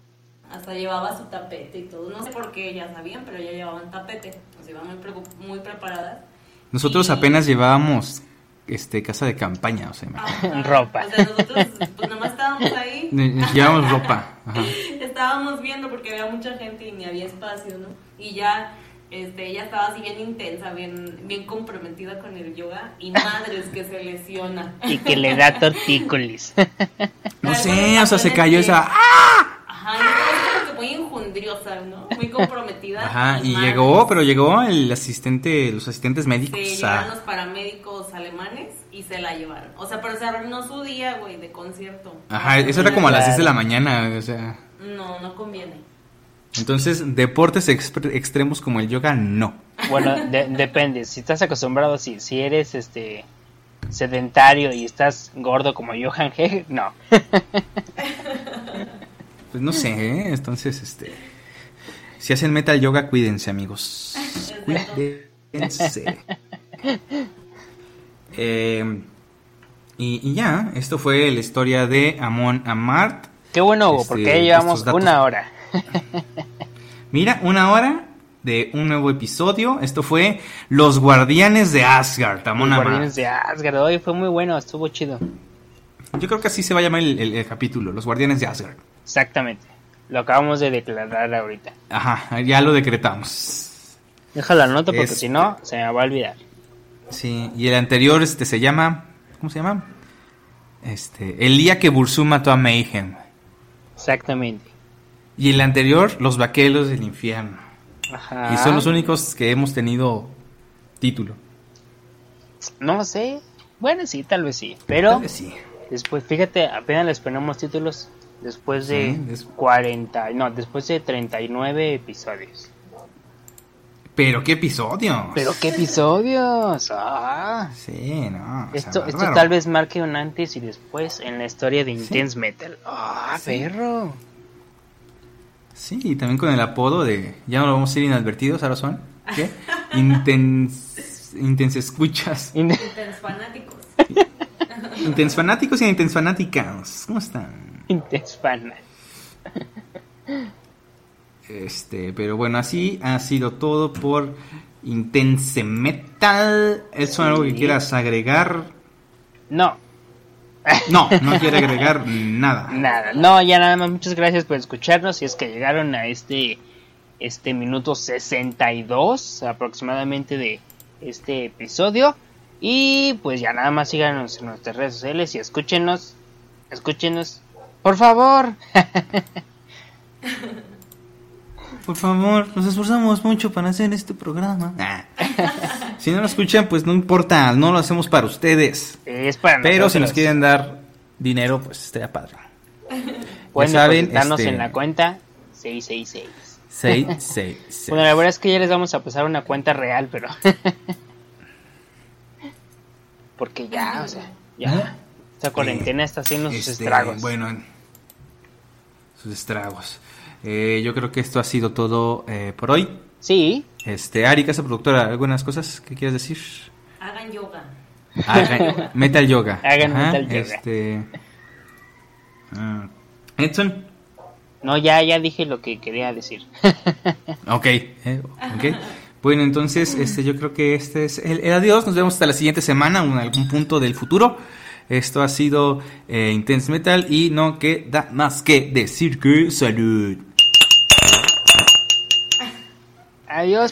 Speaker 3: hasta llevaba su tapete y todo. No sé por qué ellas sabían, pero ya llevaban tapete, sea, iban muy, muy preparadas.
Speaker 2: Nosotros apenas llevábamos este casa de campaña, o sea,
Speaker 1: ropa.
Speaker 3: O sea, nosotros pues nomás estábamos ahí.
Speaker 2: Llevábamos ropa.
Speaker 3: Estábamos viendo porque había mucha gente y ni había espacio, ¿no? Y ya este, ella estaba así bien intensa, bien, bien comprometida con el yoga y madres que se lesiona.
Speaker 1: Y que le da tortícolis.
Speaker 2: no sé, o sea, se cayó esa...
Speaker 3: ¡Ah! Ajá, y muy injundiosa, ¿no? Muy comprometida.
Speaker 2: Ajá, y llegó, pero llegó el asistente, los asistentes médicos.
Speaker 3: Sí,
Speaker 2: a-
Speaker 3: los paramédicos alemanes y se la llevaron. O sea, pero se arruinó su día, güey, de concierto.
Speaker 2: Ajá, eso era como a las 10 de la mañana, o sea.
Speaker 3: No, no conviene.
Speaker 2: Entonces, deportes extremos como el yoga, no.
Speaker 1: Bueno, de- depende. Si estás acostumbrado, si, si eres este sedentario y estás gordo como Johan G, no.
Speaker 2: Pues no sé, ¿eh? entonces, este. Si hacen metal yoga, cuídense, amigos. Cuídense. Eh, y, y ya, esto fue la historia de Amon Amart.
Speaker 1: Qué bueno, Hugo,
Speaker 2: Este,
Speaker 1: porque ya llevamos una hora.
Speaker 2: Mira, una hora de un nuevo episodio. Esto fue Los Guardianes de Asgard,
Speaker 1: Los. Guardianes de Asgard. Hoy fue muy bueno, estuvo chido.
Speaker 2: Yo creo que así se va a llamar el, el- el capítulo, Los Guardianes de Asgard.
Speaker 1: Exactamente. Lo acabamos de declarar ahorita.
Speaker 2: Ajá, ya lo decretamos.
Speaker 1: Déjalo anoto porque
Speaker 2: Este-
Speaker 1: si no, se me va a olvidar.
Speaker 2: Sí, y el anterior este se llama ¿cómo se llama? Este, el día que Bursum mató a Mayhem.
Speaker 1: Exactamente.
Speaker 2: Y el anterior, Los vaqueros del infierno.
Speaker 1: Ajá.
Speaker 2: Y son los únicos que hemos tenido título.
Speaker 1: No lo sé. Bueno, sí, tal vez sí. Pero
Speaker 2: Tal vez sí.
Speaker 1: después, fíjate, apenas les ponemos títulos después de
Speaker 2: Sí, des-
Speaker 1: 40, no, después de 39 episodios.
Speaker 2: Pero qué episodio.
Speaker 1: Pero qué episodios. Ah.
Speaker 2: Sí, no. o sea,
Speaker 1: Esto, esto tal vez marque un antes y después en la historia de Intense Metal. Ah,
Speaker 2: Sí.
Speaker 1: perro.
Speaker 2: Sí, y también con el apodo de ya no lo vamos a ir inadvertidos, ahora son ¿qué? Intens intense escuchas.
Speaker 1: In-
Speaker 3: Intensos fanáticos.
Speaker 2: Intens fanáticos y intens fanáticas. ¿Cómo están?
Speaker 1: Intense fan.
Speaker 2: Este, pero bueno, así ha sido todo por Intense Metal. ¿Eso es algo que quieras agregar?
Speaker 1: No,
Speaker 2: No, no quiere agregar nada.
Speaker 1: nada. No, ya nada más. Muchas gracias por escucharnos. Si es que llegaron a este este minuto 62 aproximadamente de este episodio. Y pues ya nada más síganos en nuestras redes sociales y escúchenos. Escúchenos. Por favor.
Speaker 2: Por favor, nos esforzamos mucho para hacer este programa. Ah. Si no lo escuchan, pues no importa, no lo hacemos para ustedes.
Speaker 1: Es para
Speaker 2: Pero si nos quieren dar dinero, pues estaría padre.
Speaker 1: Pueden depositarnos
Speaker 2: este-
Speaker 1: en la cuenta 666.
Speaker 2: 6, 6, 6.
Speaker 1: Bueno, la verdad es que ya les vamos a pasar una cuenta real, pero... Porque ya, o sea, ya. Esta cuarentena está haciendo sus
Speaker 2: Este,
Speaker 1: estragos.
Speaker 2: Bueno, en- sus estragos. Eh, yo creo que esto ha sido todo eh, por hoy.
Speaker 1: Sí,
Speaker 2: Este, Ari, casa productora, ¿algunas cosas que quieras decir?
Speaker 3: Hagan yoga.
Speaker 2: Hagan- metal yoga.
Speaker 1: Hagan metal yoga.
Speaker 2: Este, ah, Edson.
Speaker 1: no, ya, ya dije lo que quería decir.
Speaker 2: Ok, eh, ok. Bueno, entonces, este, yo creo que este es el, el adiós. Nos vemos hasta la siguiente semana en algún punto del futuro. Esto ha sido eh, Intense Metal y no queda más que decir que salud.
Speaker 1: Adiós.